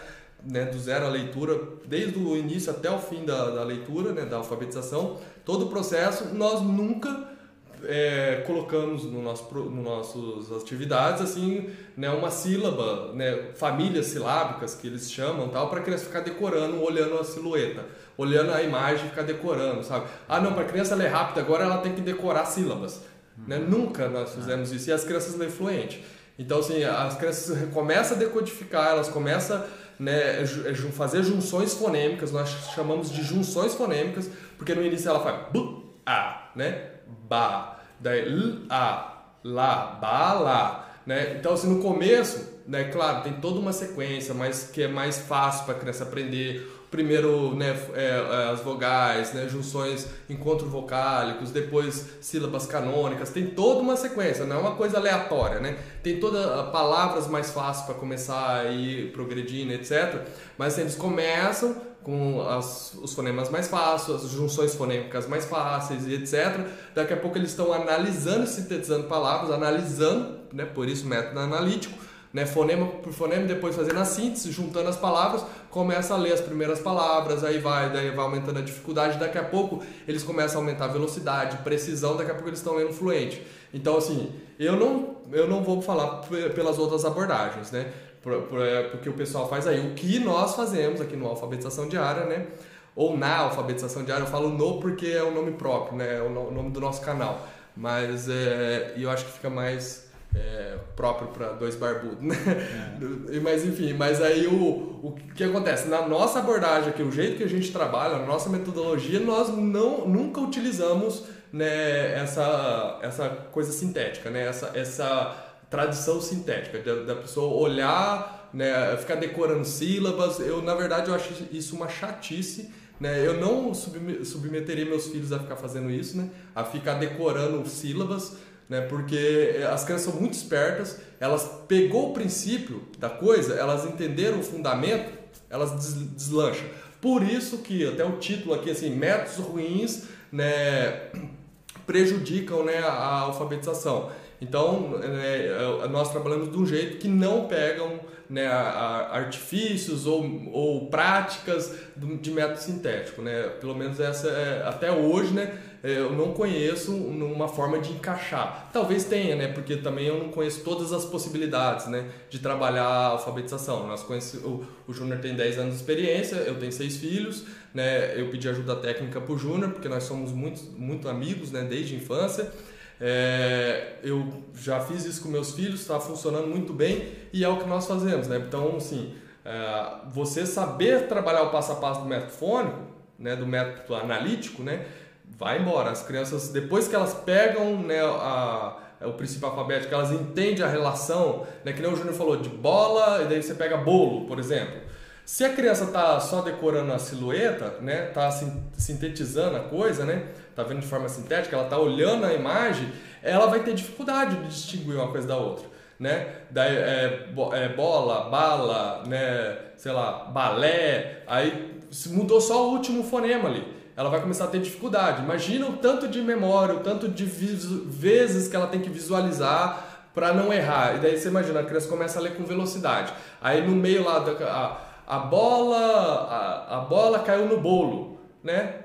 né, do zero à leitura, desde o início até o fim da, da leitura, né, da alfabetização, todo o processo, nós nunca é, colocamos no nosso, no nossos atividades assim né uma sílaba né famílias silábicas que eles chamam tal para a criança ficar decorando olhando a silhueta olhando a imagem ficar decorando sabe? Ah não para a criança ler rápido agora ela tem que decorar sílabas né? Nunca nós fizemos isso e as crianças lêem fluente então assim as crianças começam a decodificar elas começam né, ju- fazer junções fonêmicas nós chamamos de junções fonêmicas porque no início ela faz bu a né ba daí l a lá ba lá né então assim no começo né claro tem toda uma sequência mas que é mais fácil para a criança aprender primeiro né, é, é, as vogais, né, junções, encontros vocálicos, depois sílabas canônicas, tem toda uma sequência, não é uma coisa aleatória, né? Tem todas ah, palavras mais fáceis para começar ir progredindo, etc. Mas eles começam com as, os fonemas mais fáceis, as junções fonêmicas mais fáceis e etc. Daqui a pouco eles estão analisando e sintetizando palavras, analisando, né, por isso método analítico, né, fonema por fonema, depois fazendo a síntese, juntando as palavras, começa a ler as primeiras palavras, aí vai, daí vai aumentando a dificuldade, daqui a pouco eles começam a aumentar a velocidade, precisão, daqui a pouco eles estão lendo fluente. Então, assim, eu não, eu não vou falar pelas outras abordagens, né? É, porque o pessoal faz aí. O que nós fazemos aqui no Alfabetização Diária, né? Ou na Alfabetização Diária, eu falo no porque é o nome próprio, né? É o nome do nosso canal. Mas é, eu acho que fica mais é, próprio para dois barbudos, né? É. Mas enfim, mas aí o, o que acontece? Na nossa abordagem aqui, o jeito que a gente trabalha, na nossa metodologia, nós não, nunca utilizamos né, essa, essa coisa sintética, né? essa, essa tradição sintética, da, da pessoa olhar, né, ficar decorando sílabas. Eu, na verdade, eu acho isso uma chatice. Né? Eu não submeteria meus filhos a ficar fazendo isso, né? a ficar decorando sílabas né? Porque as crianças são muito espertas, elas pegou o princípio da coisa, elas entenderam o fundamento, elas deslancham. Por isso que até o título aqui assim, métodos ruins, né, prejudicam, né, a alfabetização. Então, né, nós trabalhamos de um jeito que não pegam né, artifícios ou, ou práticas de método sintético. Né? Pelo menos essa é, até hoje, né, é, eu não conheço uma forma de encaixar. Talvez tenha, né, porque também eu não conheço todas as possibilidades né, de trabalhar a alfabetização. Nós conhece, o, o Júnior tem 10 anos de experiência, eu tenho seis filhos, né, eu pedi ajuda técnica para o Júnior, porque nós somos muito, muito amigos né, desde a infância. É, eu já fiz isso com meus filhos, está funcionando muito bem e é o que nós fazemos, né? Então, assim, é, você saber trabalhar o passo a passo do método fônico, né, do método analítico, né, vai embora. As crianças, depois que elas pegam né, a, o princípio alfabético, elas entendem a relação, né, que nem o Júnior falou, de bola e daí você pega bolo, por exemplo. Se a criança está só decorando a silhueta, né, tá sintetizando a coisa, né, tá vendo de forma sintética, ela tá olhando a imagem, ela vai ter dificuldade de distinguir uma coisa da outra, né? Daí é, é bola, bala, né, sei lá, balé, aí mudou só o último fonema ali. Ela vai começar a ter dificuldade. Imagina o tanto de memória, o tanto de vezes que ela tem que visualizar para não errar. E daí você imagina, a criança começa a ler com velocidade. Aí no meio lá da, a bola, a, a bola caiu no bolo, né?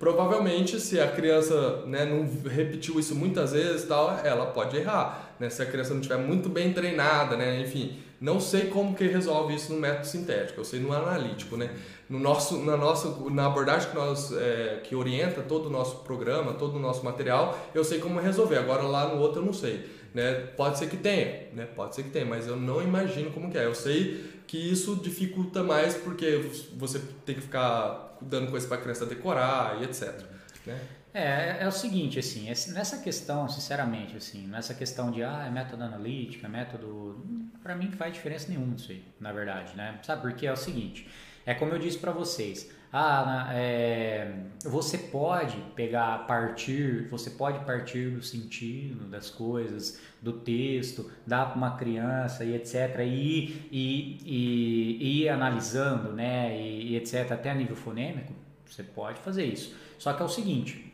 Provavelmente, se a criança né, não repetiu isso muitas vezes, tal, ela pode errar. Né? Se a criança não estiver muito bem treinada, né? enfim, não sei como que resolve isso no método sintético, eu sei no analítico, né? No nosso, na nossa, na abordagem que nós é, que orienta todo o nosso programa, todo o nosso material, eu sei como resolver. Agora lá no outro eu não sei, né? Pode ser que tenha, né? Pode ser que tenha, mas eu não imagino como que é. Eu sei que isso dificulta mais porque você tem que ficar dando coisa para a criança decorar e etc. Né? É, é o seguinte, assim, nessa questão, sinceramente, assim, nessa questão de, ah, é método analítico, é método, para mim não faz diferença nenhuma isso aí, na verdade, né? Sabe por quê? É o seguinte, é como eu disse para vocês, ah, é, você pode pegar, partir, você pode partir do sentido das coisas, do texto, dar para uma criança e etc. E, e, e, e ir analisando, né, e, e etc. até a nível fonêmico, você pode fazer isso. Só que é o seguinte,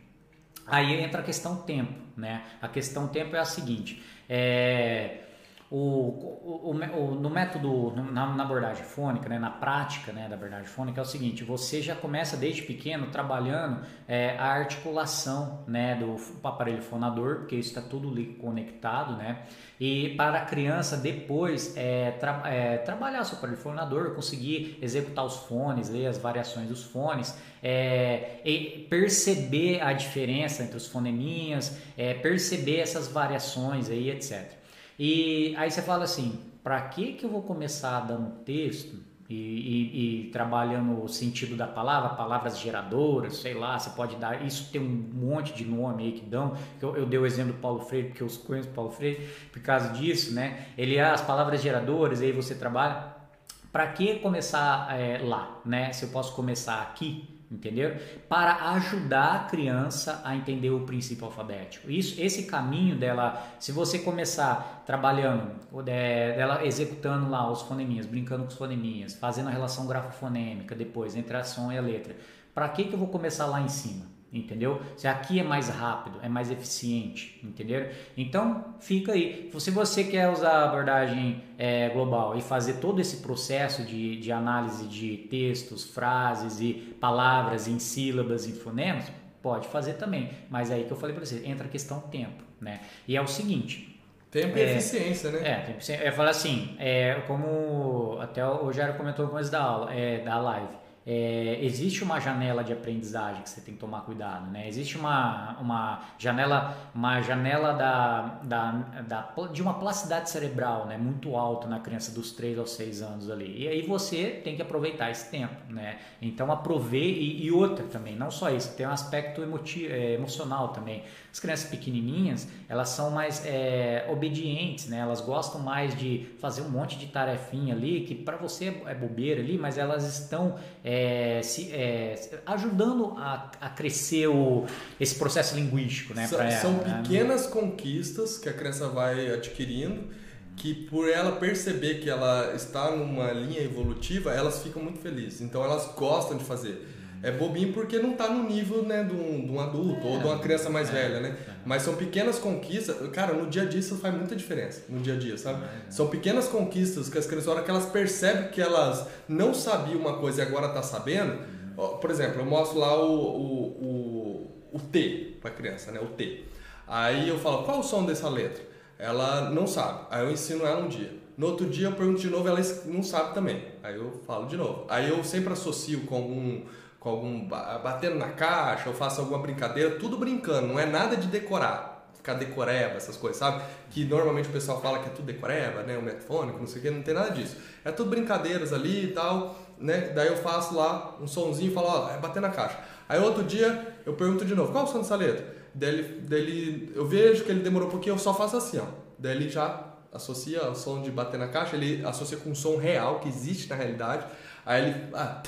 aí entra a questão tempo, né? A questão tempo é a seguinte, é o, o, o, no método, na, na, abordagem fônica, né, na prática né, da abordagem fônica, é o seguinte: você já começa desde pequeno trabalhando é, a articulação né, do aparelho fonador, porque isso está tudo conectado, né? E para a criança depois é, tra, é, trabalhar o seu aparelho fonador, conseguir executar os fones, ler as variações dos fones, é, e perceber a diferença entre os foneminhas, é, perceber essas variações aí, etc. E aí você fala assim, para que que eu vou começar dando texto e, e, e, trabalhando o sentido da palavra, palavras geradoras, sei lá, você pode dar, isso tem um monte de nome aí que dão, eu, eu dei o exemplo do Paulo Freire, porque eu conheço Paulo Freire por causa disso, né? Ele, ah, as palavras geradoras, aí você trabalha Para que começar é, lá, né? Se eu posso começar aqui, entendeu? Para ajudar a criança a entender o princípio alfabético. Isso, esse caminho dela, se você começar trabalhando, é, dela executando lá os foneminhas, brincando com os foneminhas, fazendo a relação grafofonêmica depois entre a som e a letra, para que que eu vou começar lá em cima? Entendeu? Se aqui é mais rápido, é mais eficiente, entendeu? Então fica aí. Se você quer usar a abordagem é, global e fazer todo esse processo de, de análise de textos, frases e palavras em sílabas e fonemas, pode fazer também. Mas é aí que eu falei para você, entra a questão tempo, né? E é o seguinte. Tempo é, e eficiência, né? É, tempo, eu falo assim, é, como até o Rogério comentou no começo da aula, é, da live é, existe uma janela de aprendizagem que você tem que tomar cuidado, né? Existe uma, uma janela, uma janela da, da, da, de uma plasticidade cerebral, né? Muito alta na criança dos 3 aos 6 anos ali. E aí você tem que aproveitar esse tempo, né? Então aproveite e, e outra também, não só isso, tem um aspecto emotivo, é, emocional também. As crianças pequenininhas, elas são mais é, obedientes, né? Elas gostam mais de fazer um monte de tarefinha ali que para você é bobeira ali, mas elas estão é, se, é, ajudando a, a crescer o, esse processo linguístico, né? São, ela, são né? pequenas conquistas que a criança vai adquirindo que por ela perceber que ela está numa linha evolutiva, elas ficam muito felizes. Então elas gostam de fazer é bobinho porque não está no nível né, de, um, de um adulto é, ou de uma criança mais é, velha, né? É. Mas são pequenas conquistas. Cara, no dia a dia isso faz muita diferença. No dia a dia, sabe? É, são pequenas conquistas que as crianças, na hora que elas percebem que elas não sabiam uma coisa e agora tá sabendo. Por exemplo, eu mostro lá o, o, o, o T para a criança, né? O T. Aí eu falo, qual é o som dessa letra? Ela não sabe. Aí eu ensino ela um dia. No outro dia eu pergunto de novo, ela não sabe também. Aí eu falo de novo. Aí eu sempre associo com algum com algum batendo na caixa, ou faço alguma brincadeira, tudo brincando, não é nada de decorar, ficar decoreba, essas coisas, sabe? Que normalmente o pessoal fala que é tudo decoreba, né, o metafônico, não sei o que, não tem nada disso. É tudo brincadeiras ali e tal, né? Daí eu faço lá um sonzinho e falo, ó, é bater na caixa. Aí outro dia eu pergunto de novo, qual é o som dessa letra? Daí eu vejo que ele demorou um pouquinho, eu só faço assim, ó. Daí ele já associa o som de bater na caixa, ele associa com um som real que existe na realidade. Aí ele, ah,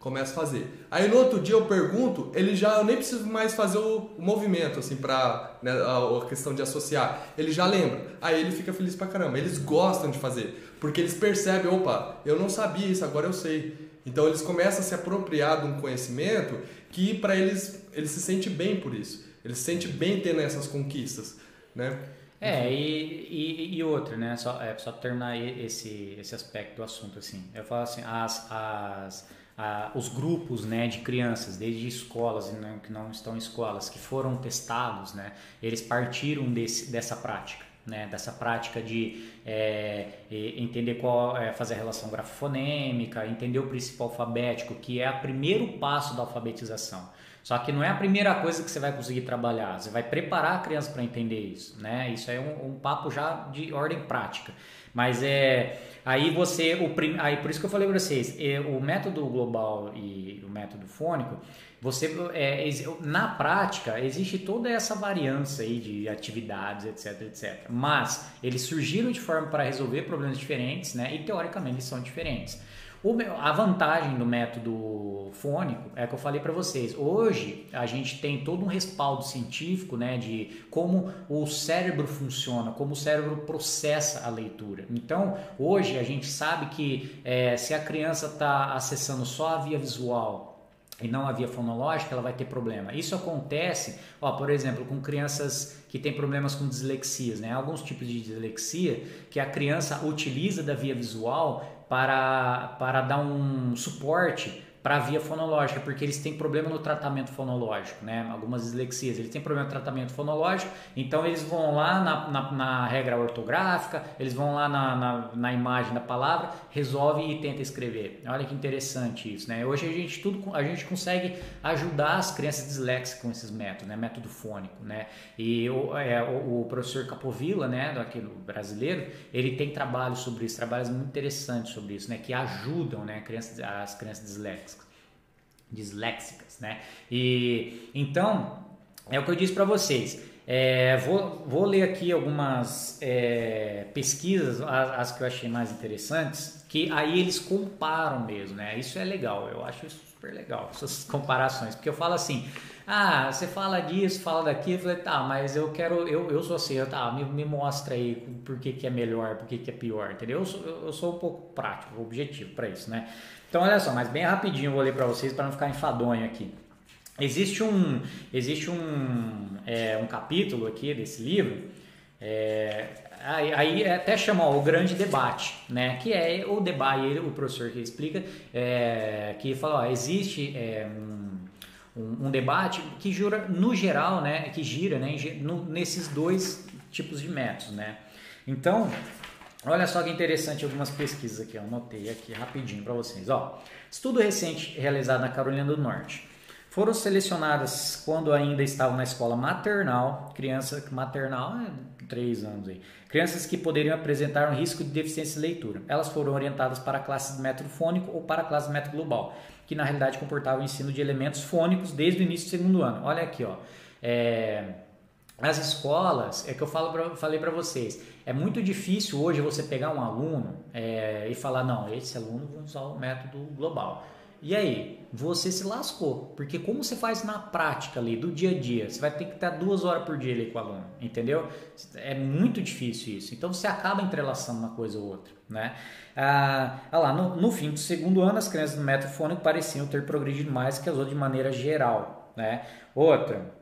começa a fazer. Aí no outro dia eu pergunto, ele já eu nem preciso mais fazer o, o movimento assim para né, a, a, questão de associar. Ele já lembra. Aí ele fica feliz pra caramba. Eles gostam de fazer, porque eles percebem, opa, eu não sabia isso, agora eu sei. Então eles começam a se apropriar de um conhecimento que para eles eles se sentem bem por isso. Eles se sentem bem tendo essas conquistas, né? É, e, e, e, outra, né? Só, é, só terminar esse, esse aspecto do assunto, assim. Eu falo assim, as, as os grupos né, de crianças, desde escolas e não, que não estão em escolas, que foram testados, né, eles partiram desse, dessa prática. Né, dessa prática de é, entender qual é, fazer a relação grafofonêmica, entender o princípio alfabético, que é o primeiro passo da alfabetização. Só que não é a primeira coisa que você vai conseguir trabalhar, você vai preparar a criança para entender isso. Né? Isso é um, um papo já de ordem prática. Mas é aí você o prim, aí por isso que eu falei para vocês, é, o método global e o método fônico, você é, na prática existe toda essa variância aí de atividades, etc, etc. Mas eles surgiram de forma para resolver problemas diferentes, né? E teoricamente eles são diferentes. O, a vantagem do método fônico é que eu falei para vocês. Hoje a gente tem todo um respaldo científico, né, de como o cérebro funciona, como o cérebro processa a leitura. Então hoje a gente sabe que é, se a criança está acessando só a via visual e não a via fonológica, ela vai ter problema. Isso acontece, ó, por exemplo, com crianças que têm problemas com dislexias, né? Alguns tipos de dislexia que a criança utiliza da via visual para, para dar um suporte para via fonológica, porque eles têm problema no tratamento fonológico, né? Algumas dislexias, eles têm problema no tratamento fonológico, então eles vão lá na, na, na regra ortográfica, eles vão lá na, na, na, imagem da palavra, resolve e tenta escrever. Olha que interessante isso, né? Hoje a gente tudo a gente consegue ajudar as crianças disléxicas com esses métodos, né? Método fônico, né? E o, é, o, o professor Capovilla, né? Daquele brasileiro, ele tem trabalhos sobre isso, trabalhos muito interessantes sobre isso, né? Que ajudam, né? Crianças, as crianças disléxicas disléxicas, né? E então é o que eu disse para vocês. É, vou, vou ler aqui algumas é, pesquisas, as, as, que eu achei mais interessantes, que aí eles comparam mesmo, né? Isso é legal, eu acho isso super legal, essas comparações, porque eu falo assim, ah, você fala disso, fala daquilo, eu falei, tá, mas eu quero, eu, eu sou assim, tá, me, me mostra aí por que, que é melhor, por que, que é pior, entendeu? Eu sou, eu sou um pouco prático, objetivo para isso, né? Então, olha só, mas bem rapidinho vou ler para vocês para não ficar enfadonho aqui. Existe um, existe um, é, um capítulo aqui desse livro, é, aí, aí, até chama o grande debate, né? Que é o debate, o professor que explica, é, que fala, existe é, um, um, um, debate que jura, no geral, né? Que gira, né? No, nesses dois tipos de métodos, né? Então, olha só que interessante algumas pesquisas aqui, eu anotei aqui rapidinho para vocês, ó. Estudo recente realizado na Carolina do Norte foram selecionadas quando ainda estavam na escola maternal, criança maternal, é, três anos aí, crianças que poderiam apresentar um risco de deficiência de leitura. Elas foram orientadas para a classe de método fônico ou para a classe de método global, que na realidade comportava o ensino de elementos fônicos desde o início do segundo ano. Olha aqui, ó. É, as escolas, é que eu falo pra, falei para vocês, é muito difícil hoje você pegar um aluno é, e falar, não, esse aluno vai usar o método global. E aí, você se lascou, porque como você faz na prática ali, do dia a dia, você vai ter que estar duas horas por dia ali com o aluno, entendeu? É muito difícil isso. Então você acaba entrelaçando uma coisa ou outra, né? Ah, lá, no, no fim do segundo ano, as crianças do método fônico pareciam ter progredido mais que as outras de maneira geral, né? Outra,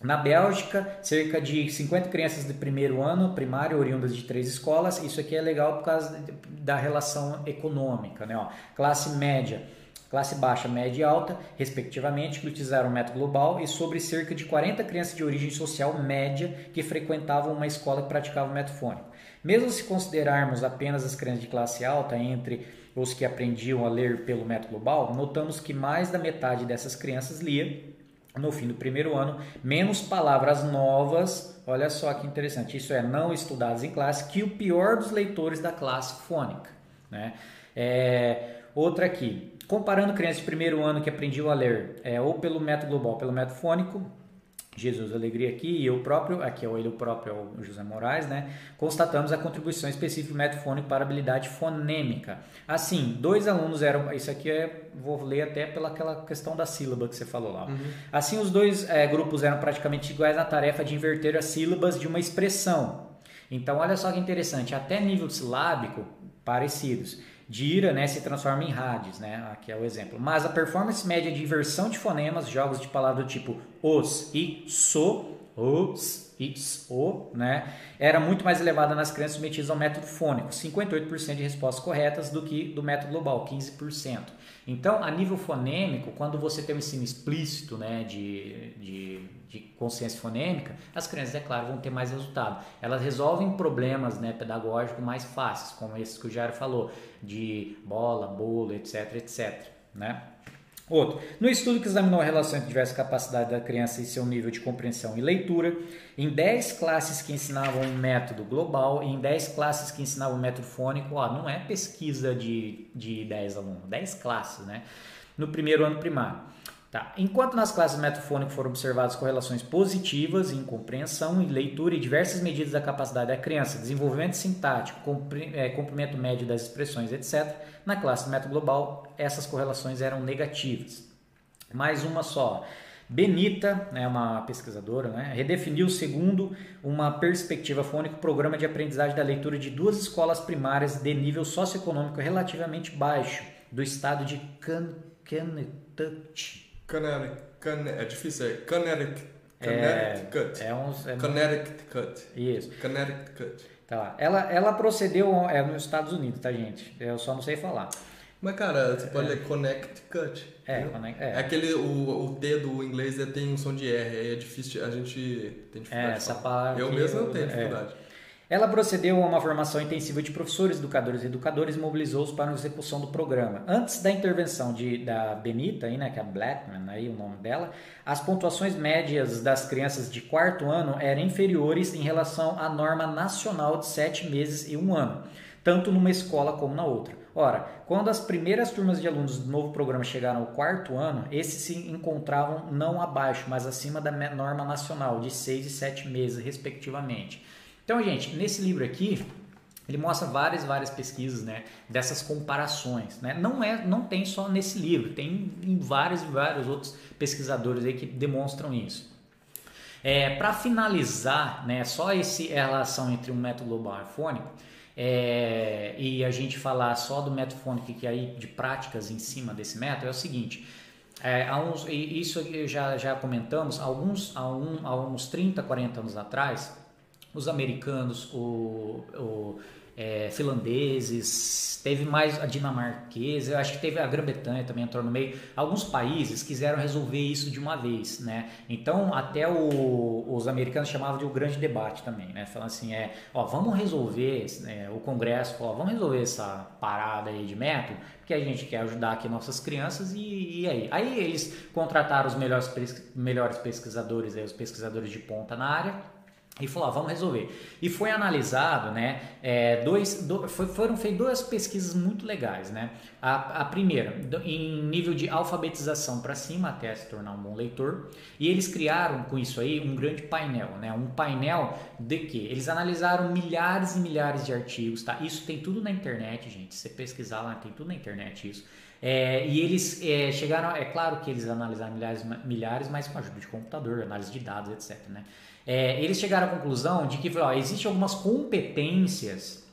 na Bélgica, cerca de 50 crianças de primeiro ano primário, oriundas de três escolas. Isso aqui é legal por causa da relação econômica, né? Ó, classe média classe baixa, média e alta, respectivamente, que utilizaram o método global, e sobre cerca de 40 crianças de origem social média que frequentavam uma escola que praticava o método fônico. Mesmo se considerarmos apenas as crianças de classe alta entre os que aprendiam a ler pelo método global, notamos que mais da metade dessas crianças lia no fim do primeiro ano menos palavras novas, olha só que interessante, isso é, não estudadas em classe, que o pior dos leitores da classe fônica. Né? É, outra aqui, Comparando crianças de primeiro ano que aprendiam a ler é, ou pelo método global, pelo método fônico, Jesus Alegria aqui e eu próprio, aqui é ele próprio, é o José Moraes, né? Constatamos a contribuição específica do método fônico para a habilidade fonêmica. Assim, dois alunos eram, isso aqui é, vou ler até pela aquela questão da sílaba que você falou lá. Uhum. Assim, os dois é, grupos eram praticamente iguais na tarefa de inverter as sílabas de uma expressão. Então, olha só que interessante, até nível silábico parecidos de ira né, se transforma em rádios, né? Aqui é o exemplo. Mas a performance média de inversão de fonemas, jogos de palavra do tipo os e so, os e o, né? Era muito mais elevada nas crianças submetidas ao método fônico, 58% de respostas corretas do que do método global, 15%. Então, a nível fonêmico, quando você tem um ensino explícito né, de, de, de, consciência fonêmica, as crianças, é claro, vão ter mais resultado. Elas resolvem problemas né, pedagógicos mais fáceis, como esses que o Jairo falou, de bola, bolo, etc, etc. Né? Outro, no estudo que examinou a relação entre diversas capacidades da criança e seu nível de compreensão e leitura, em 10 classes que ensinavam um método global em 10 classes que ensinavam um método fônico, ó, não é pesquisa de, de 10 alunos, 10 classes, né? No primeiro ano primário. Tá. Enquanto nas classes metafônico foram observadas correlações positivas em compreensão e leitura e diversas medidas da capacidade da criança, desenvolvimento sintático, é, comprimento médio das expressões, etc., na classe método global essas correlações eram negativas. Mais uma só. Benita, né, uma pesquisadora, né, redefiniu, segundo uma perspectiva fônica, o programa de aprendizagem da leitura de duas escolas primárias de nível socioeconômico relativamente baixo do estado de Connecticut. Connecticut. É difícil, é Connecticut. Connecticut. É, é uns, é Connecticut. Isso. Connecticut. Tá. Ela, ela procedeu é nos Estados Unidos, tá, gente? Eu só não sei falar. Mas, cara, você pode é. ler Connecticut. É, connect, é. é aquele, o, o T do inglês tem um som de R, aí é difícil, a gente tem dificuldade é, essa palavra Eu mesmo não tenho é. Ela procedeu a uma formação intensiva de professores, educadores e educadores e mobilizou-os para a execução do programa. Antes da intervenção de, da Benita, aí, né, que é Blackman, aí, o nome dela, as pontuações médias das crianças de quarto ano eram inferiores em relação à norma nacional de sete meses e um ano. tanto numa escola como na outra. Ora, quando as primeiras turmas de alunos do novo programa chegaram ao quarto ano, esses se encontravam não abaixo, mas acima da norma nacional, de 6 e 7 meses, respectivamente. Então, gente, nesse livro aqui, ele mostra várias, várias pesquisas, né, dessas comparações, né? Não é, não tem só nesse livro, tem em vários vários outros pesquisadores aí que demonstram isso. É, Para finalizar, né, só esse relação entre um método global e fônico, é, e a gente falar só do método fônico que aí de práticas em cima desse método é o seguinte. É, uns, isso já, já comentamos, alguns, há, um, há uns 30, 40 anos atrás, os americanos, o, o é, finlandeses, teve mais a dinamarquesa, eu acho que teve a Grã-Bretanha também entrou no meio. Alguns países quiseram resolver isso de uma vez, né? Então até o, os americanos chamavam de o grande debate também, né? Falando assim, é, ó, vamos resolver, né, o Congresso falou, vamos resolver essa parada aí de método, porque a gente quer ajudar aqui nossas crianças e, e aí? Aí eles contrataram os melhores, melhores pesquisadores, aí, os pesquisadores de ponta na área e falou, ah, vamos resolver. E foi analisado, né, é, dois, do, foi, foram feitas duas pesquisas muito legais, né. A, a primeira, do, em nível de alfabetização para cima, até se tornar um bom leitor, e eles criaram com isso aí um grande painel, né, um painel de que eles analisaram milhares e milhares de artigos, tá? Isso tem tudo na internet, gente. Se você pesquisar lá, tem tudo na internet isso. É, e eles é, chegaram, é claro que eles analisaram milhares, milhares, mas com ajuda de computador, análise de dados, etc. Né? É, eles chegaram à conclusão de que existem algumas competências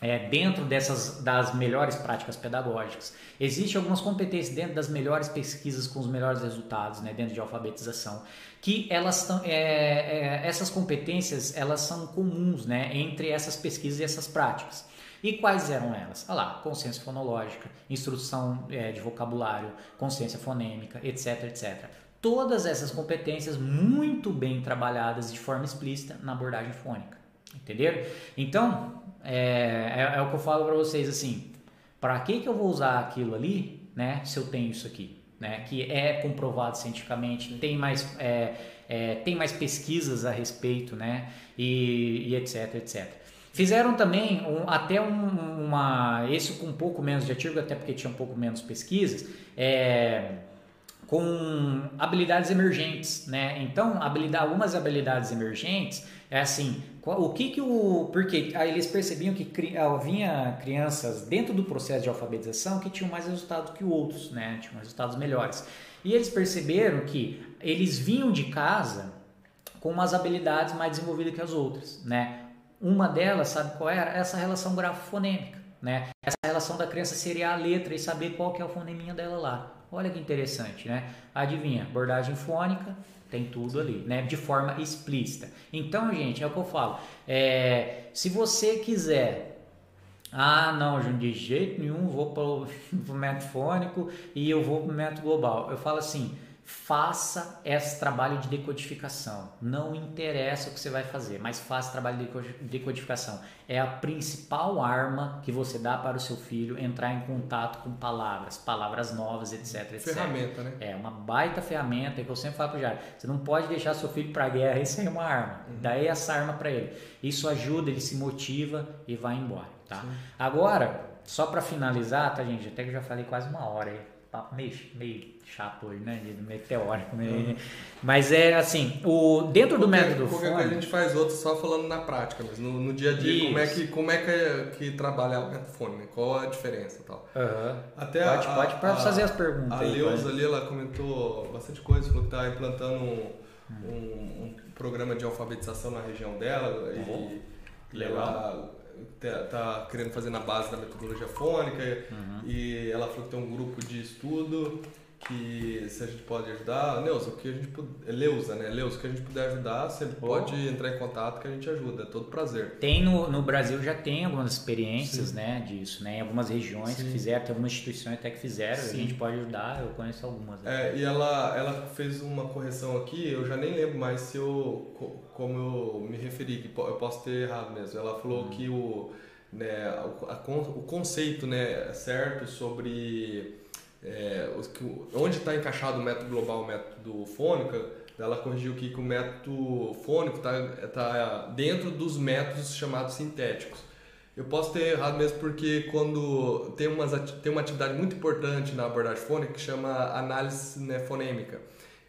é, dentro dessas das melhores práticas pedagógicas. Existem algumas competências dentro das melhores pesquisas com os melhores resultados, né, dentro de alfabetização, que elas são é, é, essas competências elas são comuns, né, entre essas pesquisas e essas práticas. E quais eram elas? Olha lá, consciência fonológica, instrução é, de vocabulário, consciência fonêmica, etc, etc todas essas competências muito bem trabalhadas de forma explícita na abordagem fônica. Entenderam? Então, é, é, é o que eu falo para vocês assim: para que, que eu vou usar aquilo ali, né, se eu tenho isso aqui? Né, que é comprovado cientificamente, tem mais, é, é, tem mais pesquisas a respeito, né, e, e etc, etc. Fizeram também um, até um, uma, esse com um pouco menos de artigo, até porque tinha um pouco menos pesquisas, é, com habilidades emergentes, né? Então, habilidade, algumas habilidades emergentes é assim, o que que o porque eles percebiam que havia crianças dentro do processo de alfabetização que tinham mais resultados que outros, né? Tinham resultados melhores. E eles perceberam que eles vinham de casa com umas habilidades mais desenvolvidas que as outras, né? Uma delas, sabe qual era? Essa relação grafofonêmica, né? Essa relação da criança seriar a letra e saber qual que é o foneminha dela lá. Olha que interessante, né? Adivinha, abordagem fônica tem tudo ali, né? De forma explícita. Então, gente, é o que eu falo. É, se você quiser ah, não, de jeito nenhum vou para o método fônico e eu vou para o método global. Eu falo assim, faça esse trabalho de decodificação. Não interessa o que você vai fazer, mas faça trabalho de decodificação. É a principal arma que você dá para o seu filho entrar em contato com palavras, palavras novas, etc, etc. Ferramenta, né? É uma baita ferramenta que eu sempre falo para o Jair. Você não pode deixar seu filho para a guerra e sem uma arma. Uhum. Daí essa arma para ele. Isso ajuda, ele se motiva e vai embora, tá? Agora, só para finalizar, tá gente? Até que eu já falei quase uma hora aí papo meio, meio chato hoje, né? Meio teórico, meio... Uhum. Mas é assim, o, dentro do qualquer, método qualquer fone... a gente faz outro só falando na prática, mas no, no dia a dia, Isso. como é que, como é que, que trabalha o método fone, qual a diferença e tal. Uhum. Até pode, a, pode a, fazer as perguntas. A Leusa ali, ela comentou bastante coisa, falou que está implantando um, um, um, programa de alfabetização na região dela uhum. e Legal. ela tá, querendo fazer na base da metodologia fônica uhum. e ela falou que tem um grupo de estudo que se a gente pode ajudar, Neuza, o que a gente puder, Leusa, né? Leusa, o que a gente puder ajudar, sempre oh. pode entrar em contato que a gente ajuda, é todo prazer. Tem no, no Brasil já tem algumas experiências, Sim. né, disso, né? Em algumas regiões Sim. que fizeram, tem algumas instituições até que fizeram, Sim. a gente pode ajudar, eu conheço algumas. Né? É, e ela, ela fez uma correção aqui, eu já nem lembro mais se eu, como eu me referi, que eu posso ter errado mesmo. Ela falou uhum. que o, né, a, a, o conceito, né, certo sobre é, onde está encaixado o método global, o método fônica, ela corrigiu que o método fônico está tá dentro dos métodos chamados sintéticos. Eu posso ter errado mesmo porque quando tem, umas, tem uma atividade muito importante na abordagem fônica que chama análise né, fonêmica.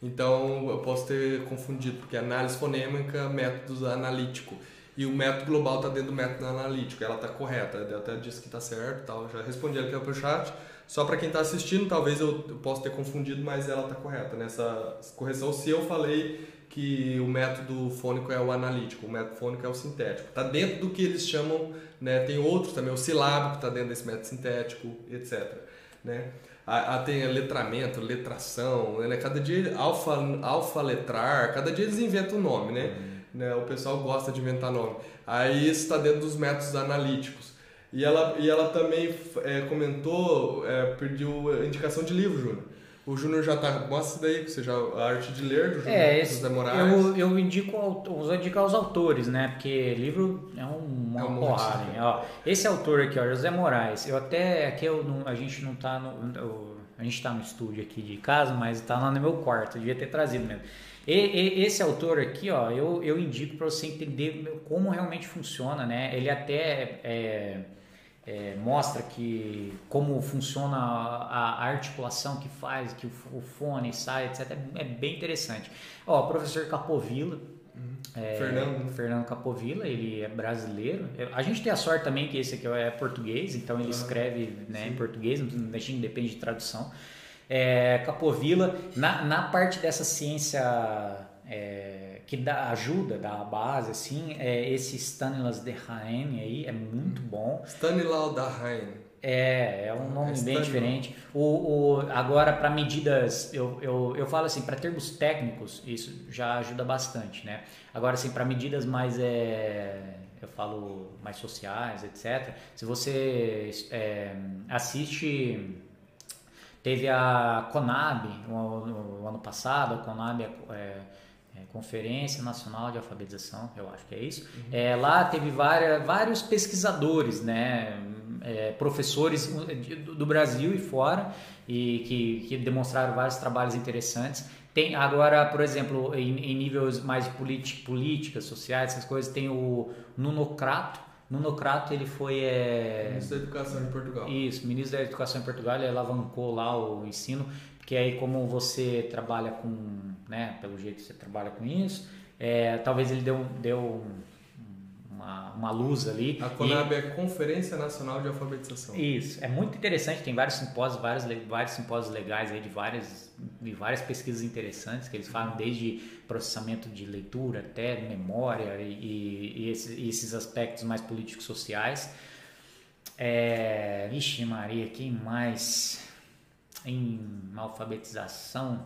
Então eu posso ter confundido, porque análise fonêmica, método analítico. E o método global está dentro do método analítico, ela está correta. Eu até disse que está certo, tal. já respondi aqui para o chat. Só para quem está assistindo, talvez eu, eu possa ter confundido, mas ela está correta nessa correção. Se eu falei que o método fônico é o analítico, o método fônico é o sintético. Está dentro do que eles chamam, né, tem outros também, o silábico está dentro desse método sintético, etc. Né? A, a, tem letramento, letração, né? cada dia alfa, alfa letrar, cada dia eles inventam um nome, né? Uhum. né? O pessoal gosta de inventar nome. Aí isso está dentro dos métodos analíticos. E ela, e ela também é, comentou, é, pediu indicação de livro, Júnior. O Júnior já tá. Mostra daí, você já. A arte de ler do Júnior é, esse, José Moraes. Eu, eu indico vou indicar os autores, né? Porque livro é um, é um porrada. Ó, esse autor aqui, ó, José Moraes, eu até. Aqui eu não, a gente não tá no. a gente tá no estúdio aqui de casa, mas tá lá no meu quarto, eu devia ter trazido mesmo. E, e, esse autor aqui, ó, eu, eu indico para você entender como realmente funciona, né? Ele até. É, é, mostra que como funciona a, a, articulação que faz, que o, o, fone sai, etc. É bem interessante. Ó, o professor Capovilla, uhum. é, Fernando. Fernando Capovilla, ele é brasileiro. A gente tem a sorte também que esse aqui é português, então ele escreve né, em português, não depende de tradução. É, Capovilla, na, na parte dessa ciência é, que dá ajuda, dá a base, assim, é esse Stanislas de Haen aí, é muito bom. Stanislas de Haen. É, é um nome é bem diferente. O, o, agora, para medidas, eu, eu, eu falo assim, para termos técnicos, isso já ajuda bastante, né? Agora, assim, para medidas mais, é, eu falo, mais sociais, etc. Se você é, assiste, teve a Conab no, no, ano passado, a Conab é, Conferência Nacional de Alfabetização, eu acho que é isso. Uhum. É, lá teve várias, vários pesquisadores, né, é, professores do Brasil e fora, e que, que demonstraram vários trabalhos interessantes. Tem agora, por exemplo, em, em níveis mais política, políticas, sociais, essas coisas, tem o Nunocrato. Nunocrato ele foi é... ministro da Educação em Portugal. Isso, ministro da Educação em Portugal, ele alavancou lá o ensino que aí como você trabalha com, né, pelo jeito que você trabalha com isso, é, talvez ele deu, deu uma, uma luz ali. A CONAB e... é Conferência Nacional de Alfabetização. Isso, é muito interessante, tem vários simpósios, vários, vários simpósios legais aí de várias, de várias pesquisas interessantes que eles falam desde processamento de leitura até memória e, e, esses, e esses aspectos mais políticos sociais. É, vixe Maria, quem mais? em alfabetização,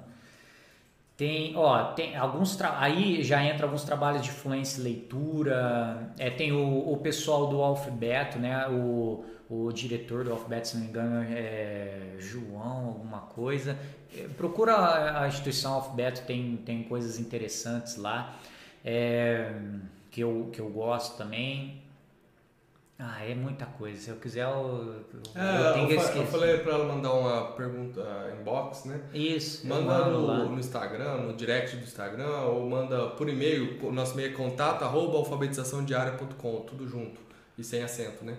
tem, ó, tem alguns aí já entra alguns trabalhos de fluência e leitura. É, tem o, o pessoal do alfabeto, né? O, o diretor do alfabeto, se não me engano, é João, alguma coisa. É, procura a instituição alfabeto, tem, tem coisas interessantes lá é, que, eu, que eu gosto também. Ah, é muita coisa. Se eu quiser, eu, eu, é, eu tenho que esquecer. Eu falei para ela mandar uma pergunta inbox, né? Isso. Manda no, no, Instagram, no direct do Instagram, ou manda por e-mail. Nosso e-mail é contato arroba alfabetizaçãodiária.com, tudo junto e sem acento, né?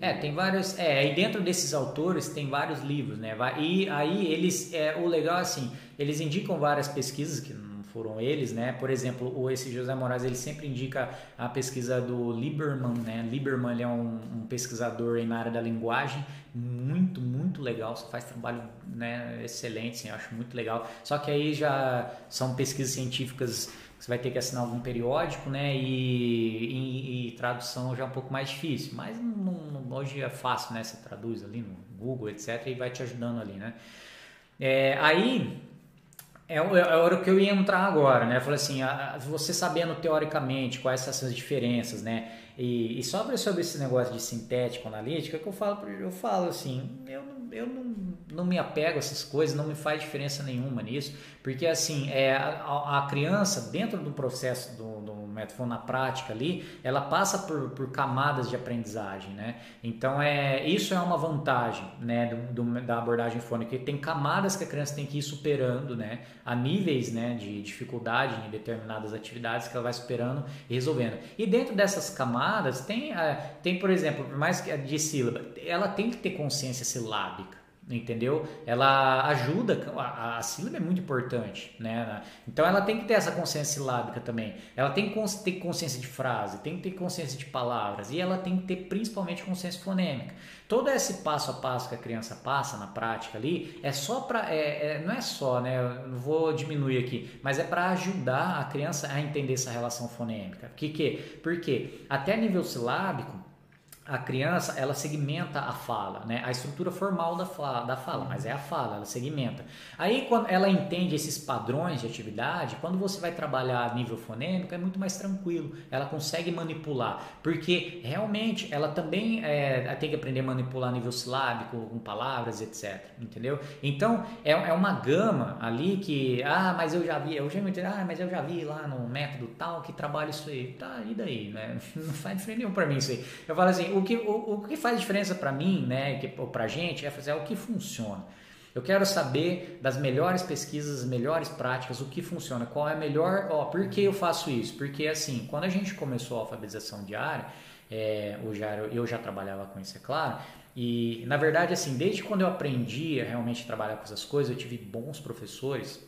É, tem vários. É, e dentro desses autores tem vários livros, né? E aí eles. É, o legal assim, eles indicam várias pesquisas que foram eles, né? Por exemplo, o esse José Moraes ele sempre indica a pesquisa do Lieberman, né? Lieberman ele é um, um pesquisador na área da linguagem muito muito legal, faz trabalho né, excelente, assim, eu acho muito legal. Só que aí já são pesquisas científicas que você vai ter que assinar algum periódico, né? E, e, e tradução já é um pouco mais difícil, mas não, não, hoje é fácil, né? Você traduz ali no Google, etc. e vai te ajudando ali, né? É, aí é, é, a hora que eu ia entrar agora, né? Eu falei assim, a, você sabendo teoricamente quais são essas diferenças, né? E, e sobre, sobre esse negócio de sintético analítica, que eu falo, eu falo assim, eu, eu não, não me apego a essas coisas, não me faz diferença nenhuma nisso, porque assim, é, a, a criança, dentro do processo do, do método na prática ali, ela passa por, por camadas de aprendizagem, né? Então é isso é uma vantagem, né, do, do, da abordagem fônica. Tem camadas que a criança tem que ir superando, né, a níveis, né, de dificuldade em determinadas atividades que ela vai superando e resolvendo. E dentro dessas camadas tem, tem por exemplo, por mais que de sílaba, ela tem que ter consciência silábica entendeu? Ela ajuda, a, a sílaba é muito importante, né? Então ela tem que ter essa consciência silábica também. Ela tem que ter consciência de frase, tem que ter consciência de palavras e ela tem que ter principalmente consciência fonêmica. Todo esse passo a passo que a criança passa na prática ali é só para, é, é, não é só, né? Eu não vou diminuir aqui, mas é para ajudar a criança a entender essa relação fonêmica. Que que? Porque até nível silábico a criança ela segmenta a fala, né? A estrutura formal da fala, da fala, mas é a fala, ela segmenta. Aí quando ela entende esses padrões de atividade, quando você vai trabalhar a nível fonêmico é muito mais tranquilo. Ela consegue manipular, porque realmente ela também é, tem que aprender a manipular a nível silábico, com palavras, etc. Entendeu? Então é, é uma gama ali que ah, mas eu já vi, eu já me ah, mas eu já vi lá no método tal que trabalha isso aí. Tá, e daí, né? Não faz diferença nenhum para mim isso aí. Eu falo assim o que, o, o que faz diferença para mim, né, que, para gente, é fazer o que funciona. Eu quero saber das melhores pesquisas, as melhores práticas, o que funciona, qual é a melhor. Ó, por que eu faço isso? Porque assim, quando a gente começou a alfabetização diária, é, eu, já, eu já trabalhava com isso, é claro. E na verdade, assim, desde quando eu aprendi a realmente trabalhar com essas coisas, eu tive bons professores,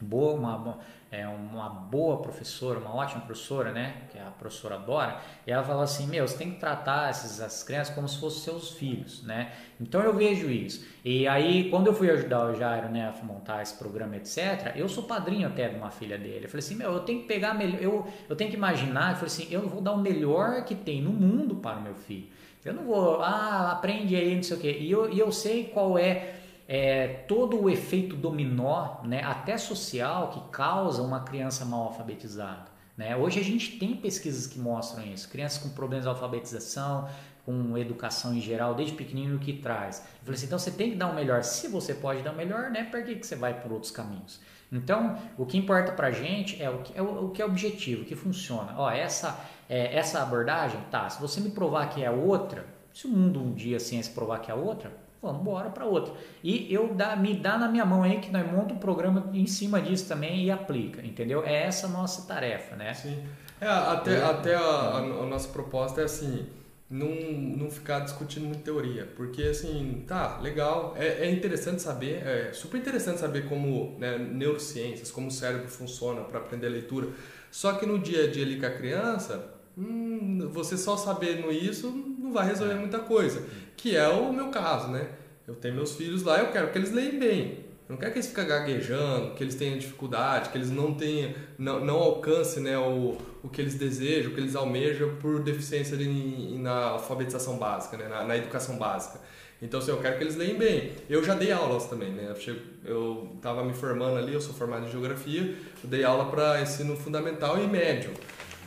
boa, uma, é uma boa professora, uma ótima professora, né? Que é a professora Dora, e ela fala assim: Meu, você tem que tratar essas, crianças como se fossem seus filhos, né? Então eu vejo isso. E aí, quando eu fui ajudar o Jairo, né, a montar esse programa, etc., eu sou padrinho até de uma filha dele. Eu falei assim: Meu, eu tenho que pegar melhor, eu, eu tenho que imaginar, eu falei assim: Eu vou dar o melhor que tem no mundo para o meu filho. Eu não vou, ah, aprende aí, não sei o quê. E eu, e eu sei qual é é, todo o efeito dominó, né, até social, que causa uma criança mal alfabetizada. Né? Hoje a gente tem pesquisas que mostram isso. Crianças com problemas de alfabetização, com educação em geral, desde pequenininho, o que traz. Eu falei assim, então você tem que dar o melhor. Se você pode dar o melhor, né, por que, que você vai por outros caminhos? Então, o que importa para a gente é o que é, o, o que é objetivo, o que funciona. Ó, essa, é, essa abordagem, tá, se você me provar que é outra, se o mundo um dia a ciência provar que é outra, vamos embora para outra. E eu dá, me dá na minha mão aí que nós montamos um programa em cima disso também e aplica, entendeu? É essa a nossa tarefa, né? Sim. É, até, é. até a, a, a, nossa proposta é assim, não, não ficar discutindo muito teoria, porque assim, tá, legal, é, é interessante saber, é super interessante saber como né, neurociências, como o cérebro funciona para aprender leitura, só que no dia a dia ali com a criança, hum, você só sabendo isso não vai resolver é. muita coisa que é o meu caso, né? Eu tenho meus filhos lá, eu quero que eles leiam bem. Eu não quero que eles fiquem gaguejando, que eles tenham dificuldade, que eles não tenham, não, não alcancem né, o, o que eles desejam, o que eles almejam por deficiência de, na alfabetização básica, né, na, na, educação básica. Então, assim, eu quero que eles leiam bem. Eu já dei aulas também, né? Eu estava me formando ali, eu sou formado em geografia, eu dei aula para ensino fundamental e médio.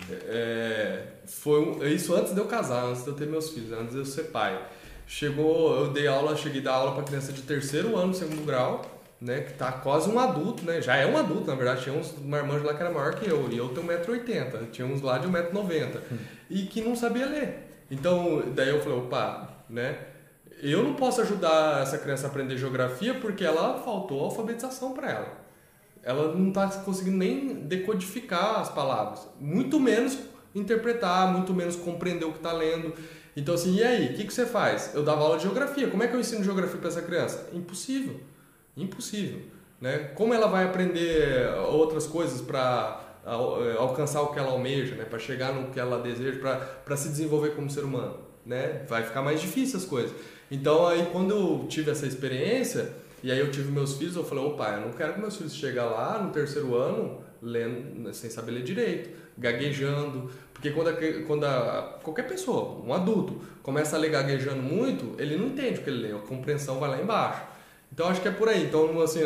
É, foi isso antes de eu casar, antes de eu ter meus filhos, antes de eu ser pai. Chegou, eu dei aula, cheguei a dar aula para criança de terceiro ano, segundo grau, né, que tá quase um adulto, né? Já é um adulto, na verdade, tinha uns marmanjos lá que era maior que eu, e eu tenho 1,80m, tinha uns lá de 1,90m, hum. e que não sabia ler. Então, daí eu falei, opa, né? Eu não posso ajudar essa criança a aprender geografia porque ela faltou alfabetização para ela. Ela não está conseguindo nem decodificar as palavras, muito menos interpretar, muito menos compreender o que está lendo. Então, assim, e aí? O que, que você faz? Eu dava aula de geografia. Como é que eu ensino geografia para essa criança? Impossível. Impossível. Né? Como ela vai aprender outras coisas para é, alcançar o que ela almeja, né? para chegar no que ela deseja, para se desenvolver como ser humano? Né? Vai ficar mais difícil as coisas. Então, aí, quando eu tive essa experiência, e aí eu tive meus filhos, eu falei, opa, eu não quero que meus filhos cheguem lá no terceiro ano lendo, sem saber ler direito, gaguejando, porque quando, a, quando a, qualquer pessoa, um adulto, começa a ler gaguejando muito, ele não entende o que ele lê, a compreensão vai lá embaixo. Então acho que é por aí. Então, assim,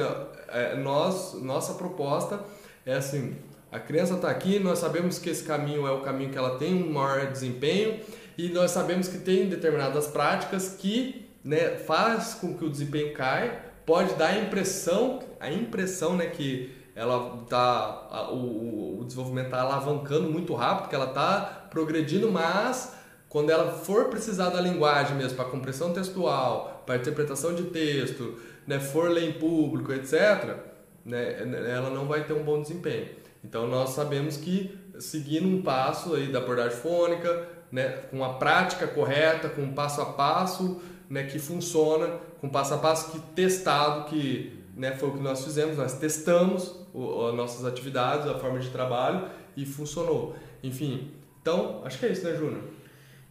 é, nós, nossa proposta é assim, a criança está aqui, nós sabemos que esse caminho é o caminho que ela tem um maior desempenho e nós sabemos que tem determinadas práticas que né, faz com que o desempenho caia, pode dar a impressão, a impressão né, que ela tá o, o desenvolvimento está alavancando muito rápido, porque ela está progredindo, mas quando ela for precisar da linguagem mesmo para compressão textual, para interpretação de texto, né, for ler em público, etc., né, ela não vai ter um bom desempenho. Então nós sabemos que seguindo um passo aí da abordagem fônica, né, com a prática correta, com um passo a passo, né, que funciona, com passo a passo que testado, que né, foi o que nós fizemos, nós testamos o, as nossas atividades, a forma de trabalho e funcionou. Enfim, então acho que é isso, né, Júnior?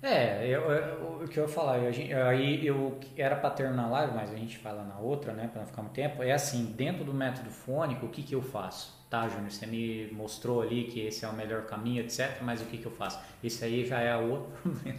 É, eu, eu, o que eu ia falar, eu, aí eu era para ter na live, mas a gente fala na outra, né, para não ficar muito tempo. É assim, dentro do método fônico, o que, que eu faço? Tá, Júnior, você me mostrou ali que esse é o melhor caminho, etc. Mas o que, que eu faço? Isso aí já é outro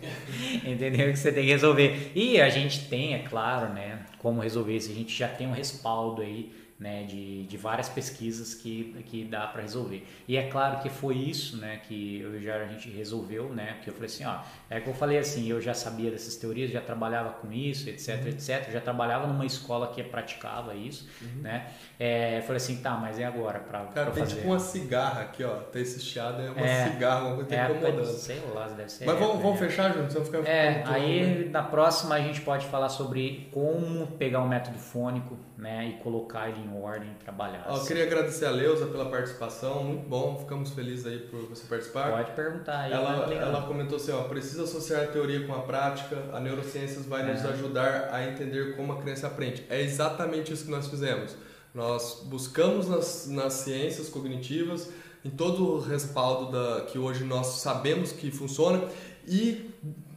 Entendeu? Que você tem que resolver. E a gente tem, é claro, né, como resolver isso. A gente já tem um respaldo aí né, de, de várias pesquisas que, que dá para resolver. E é claro que foi isso né, que eu já a gente resolveu, né, porque eu falei assim, ó, é que eu falei assim, eu já sabia dessas teorias, já trabalhava com isso, etc, uhum. etc, já trabalhava numa escola que praticava isso, uhum. né, é, eu falei assim, tá, mas é agora para Cara, tem fazer. tipo uma cigarra aqui, ó, tem esse chiado, é uma é, cigarra, uma coisa é, incomodando. Sei lá, deve ser. Mas vamos, vamos fechar, Júnior, senão ficar É, aí na próxima a gente pode falar sobre como pegar um método fônico, né, e colocar ele em ordem, trabalhar. eu queria agradecer a Leusa pela participação, muito bom, ficamos felizes aí por você participar. Pode perguntar aí. Ela, ela comentou assim, ó, precisa associar a teoria com a prática, a neurociências vai nos ajudar a entender como a criança aprende. É exatamente isso que nós fizemos. Nós buscamos nas, nas ciências cognitivas, em todo o respaldo da, que hoje nós sabemos que funciona e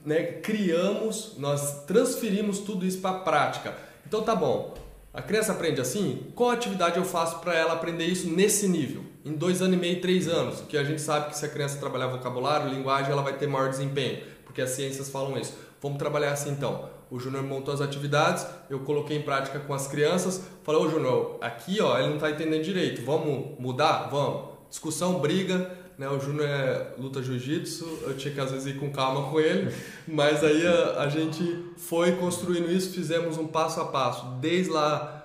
né, criamos, nós transferimos tudo isso para a prática. Então tá bom, a criança aprende assim? Qual atividade eu faço para ela aprender isso nesse nível? Em dois anos e meio, três anos, que a gente sabe que se a criança trabalhar vocabulário, linguagem, ela vai ter maior desempenho, porque as ciências falam isso. Vamos trabalhar assim então. O Júnior montou as atividades, eu coloquei em prática com as crianças. Falei, ô Júnior, aqui ó, ele não está entendendo direito, vamos mudar? Vamos. Discussão, briga, né? O Júnior é, luta jiu-jitsu, eu tinha que às vezes ir com calma com ele, mas aí a, a gente foi construindo isso, fizemos um passo a passo, desde lá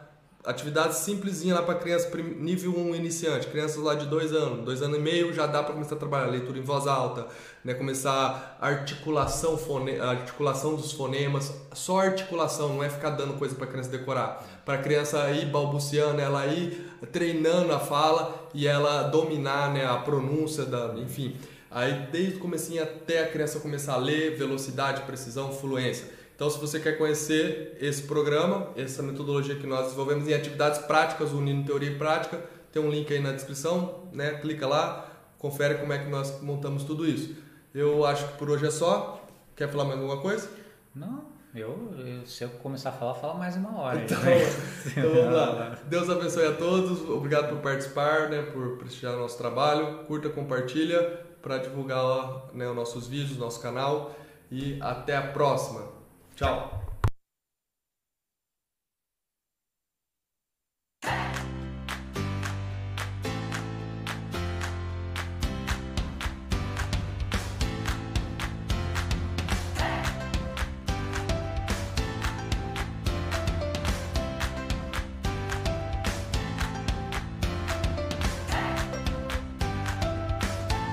atividade simplesinha lá para criança nível 1 iniciante, crianças lá de dois anos, dois anos e meio já dá para começar a trabalhar leitura em voz alta, né, começar a articulação, fone, articulação dos fonemas, só articulação, não é ficar dando coisa para criança decorar, para criança ir balbuciando, ela ir treinando a fala e ela dominar, né, a pronúncia da, enfim, aí desde o comecinho até a criança começar a ler, velocidade, precisão, fluência. Então, se você quer conhecer esse programa, essa metodologia que nós desenvolvemos em atividades práticas, unindo teoria e prática, tem um link aí na descrição, né? Clica lá, confere como é que nós montamos tudo isso. Eu acho que por hoje é só. Quer falar mais alguma coisa? Não, eu, eu, se eu começar a falar, fala mais uma hora. Então, né? então vamos lá. Deus abençoe a todos. Obrigado por participar, né, por prestigiar o nosso trabalho. Curta, compartilha para divulgar né, os nossos vídeos, nosso canal. E até a próxima. 照。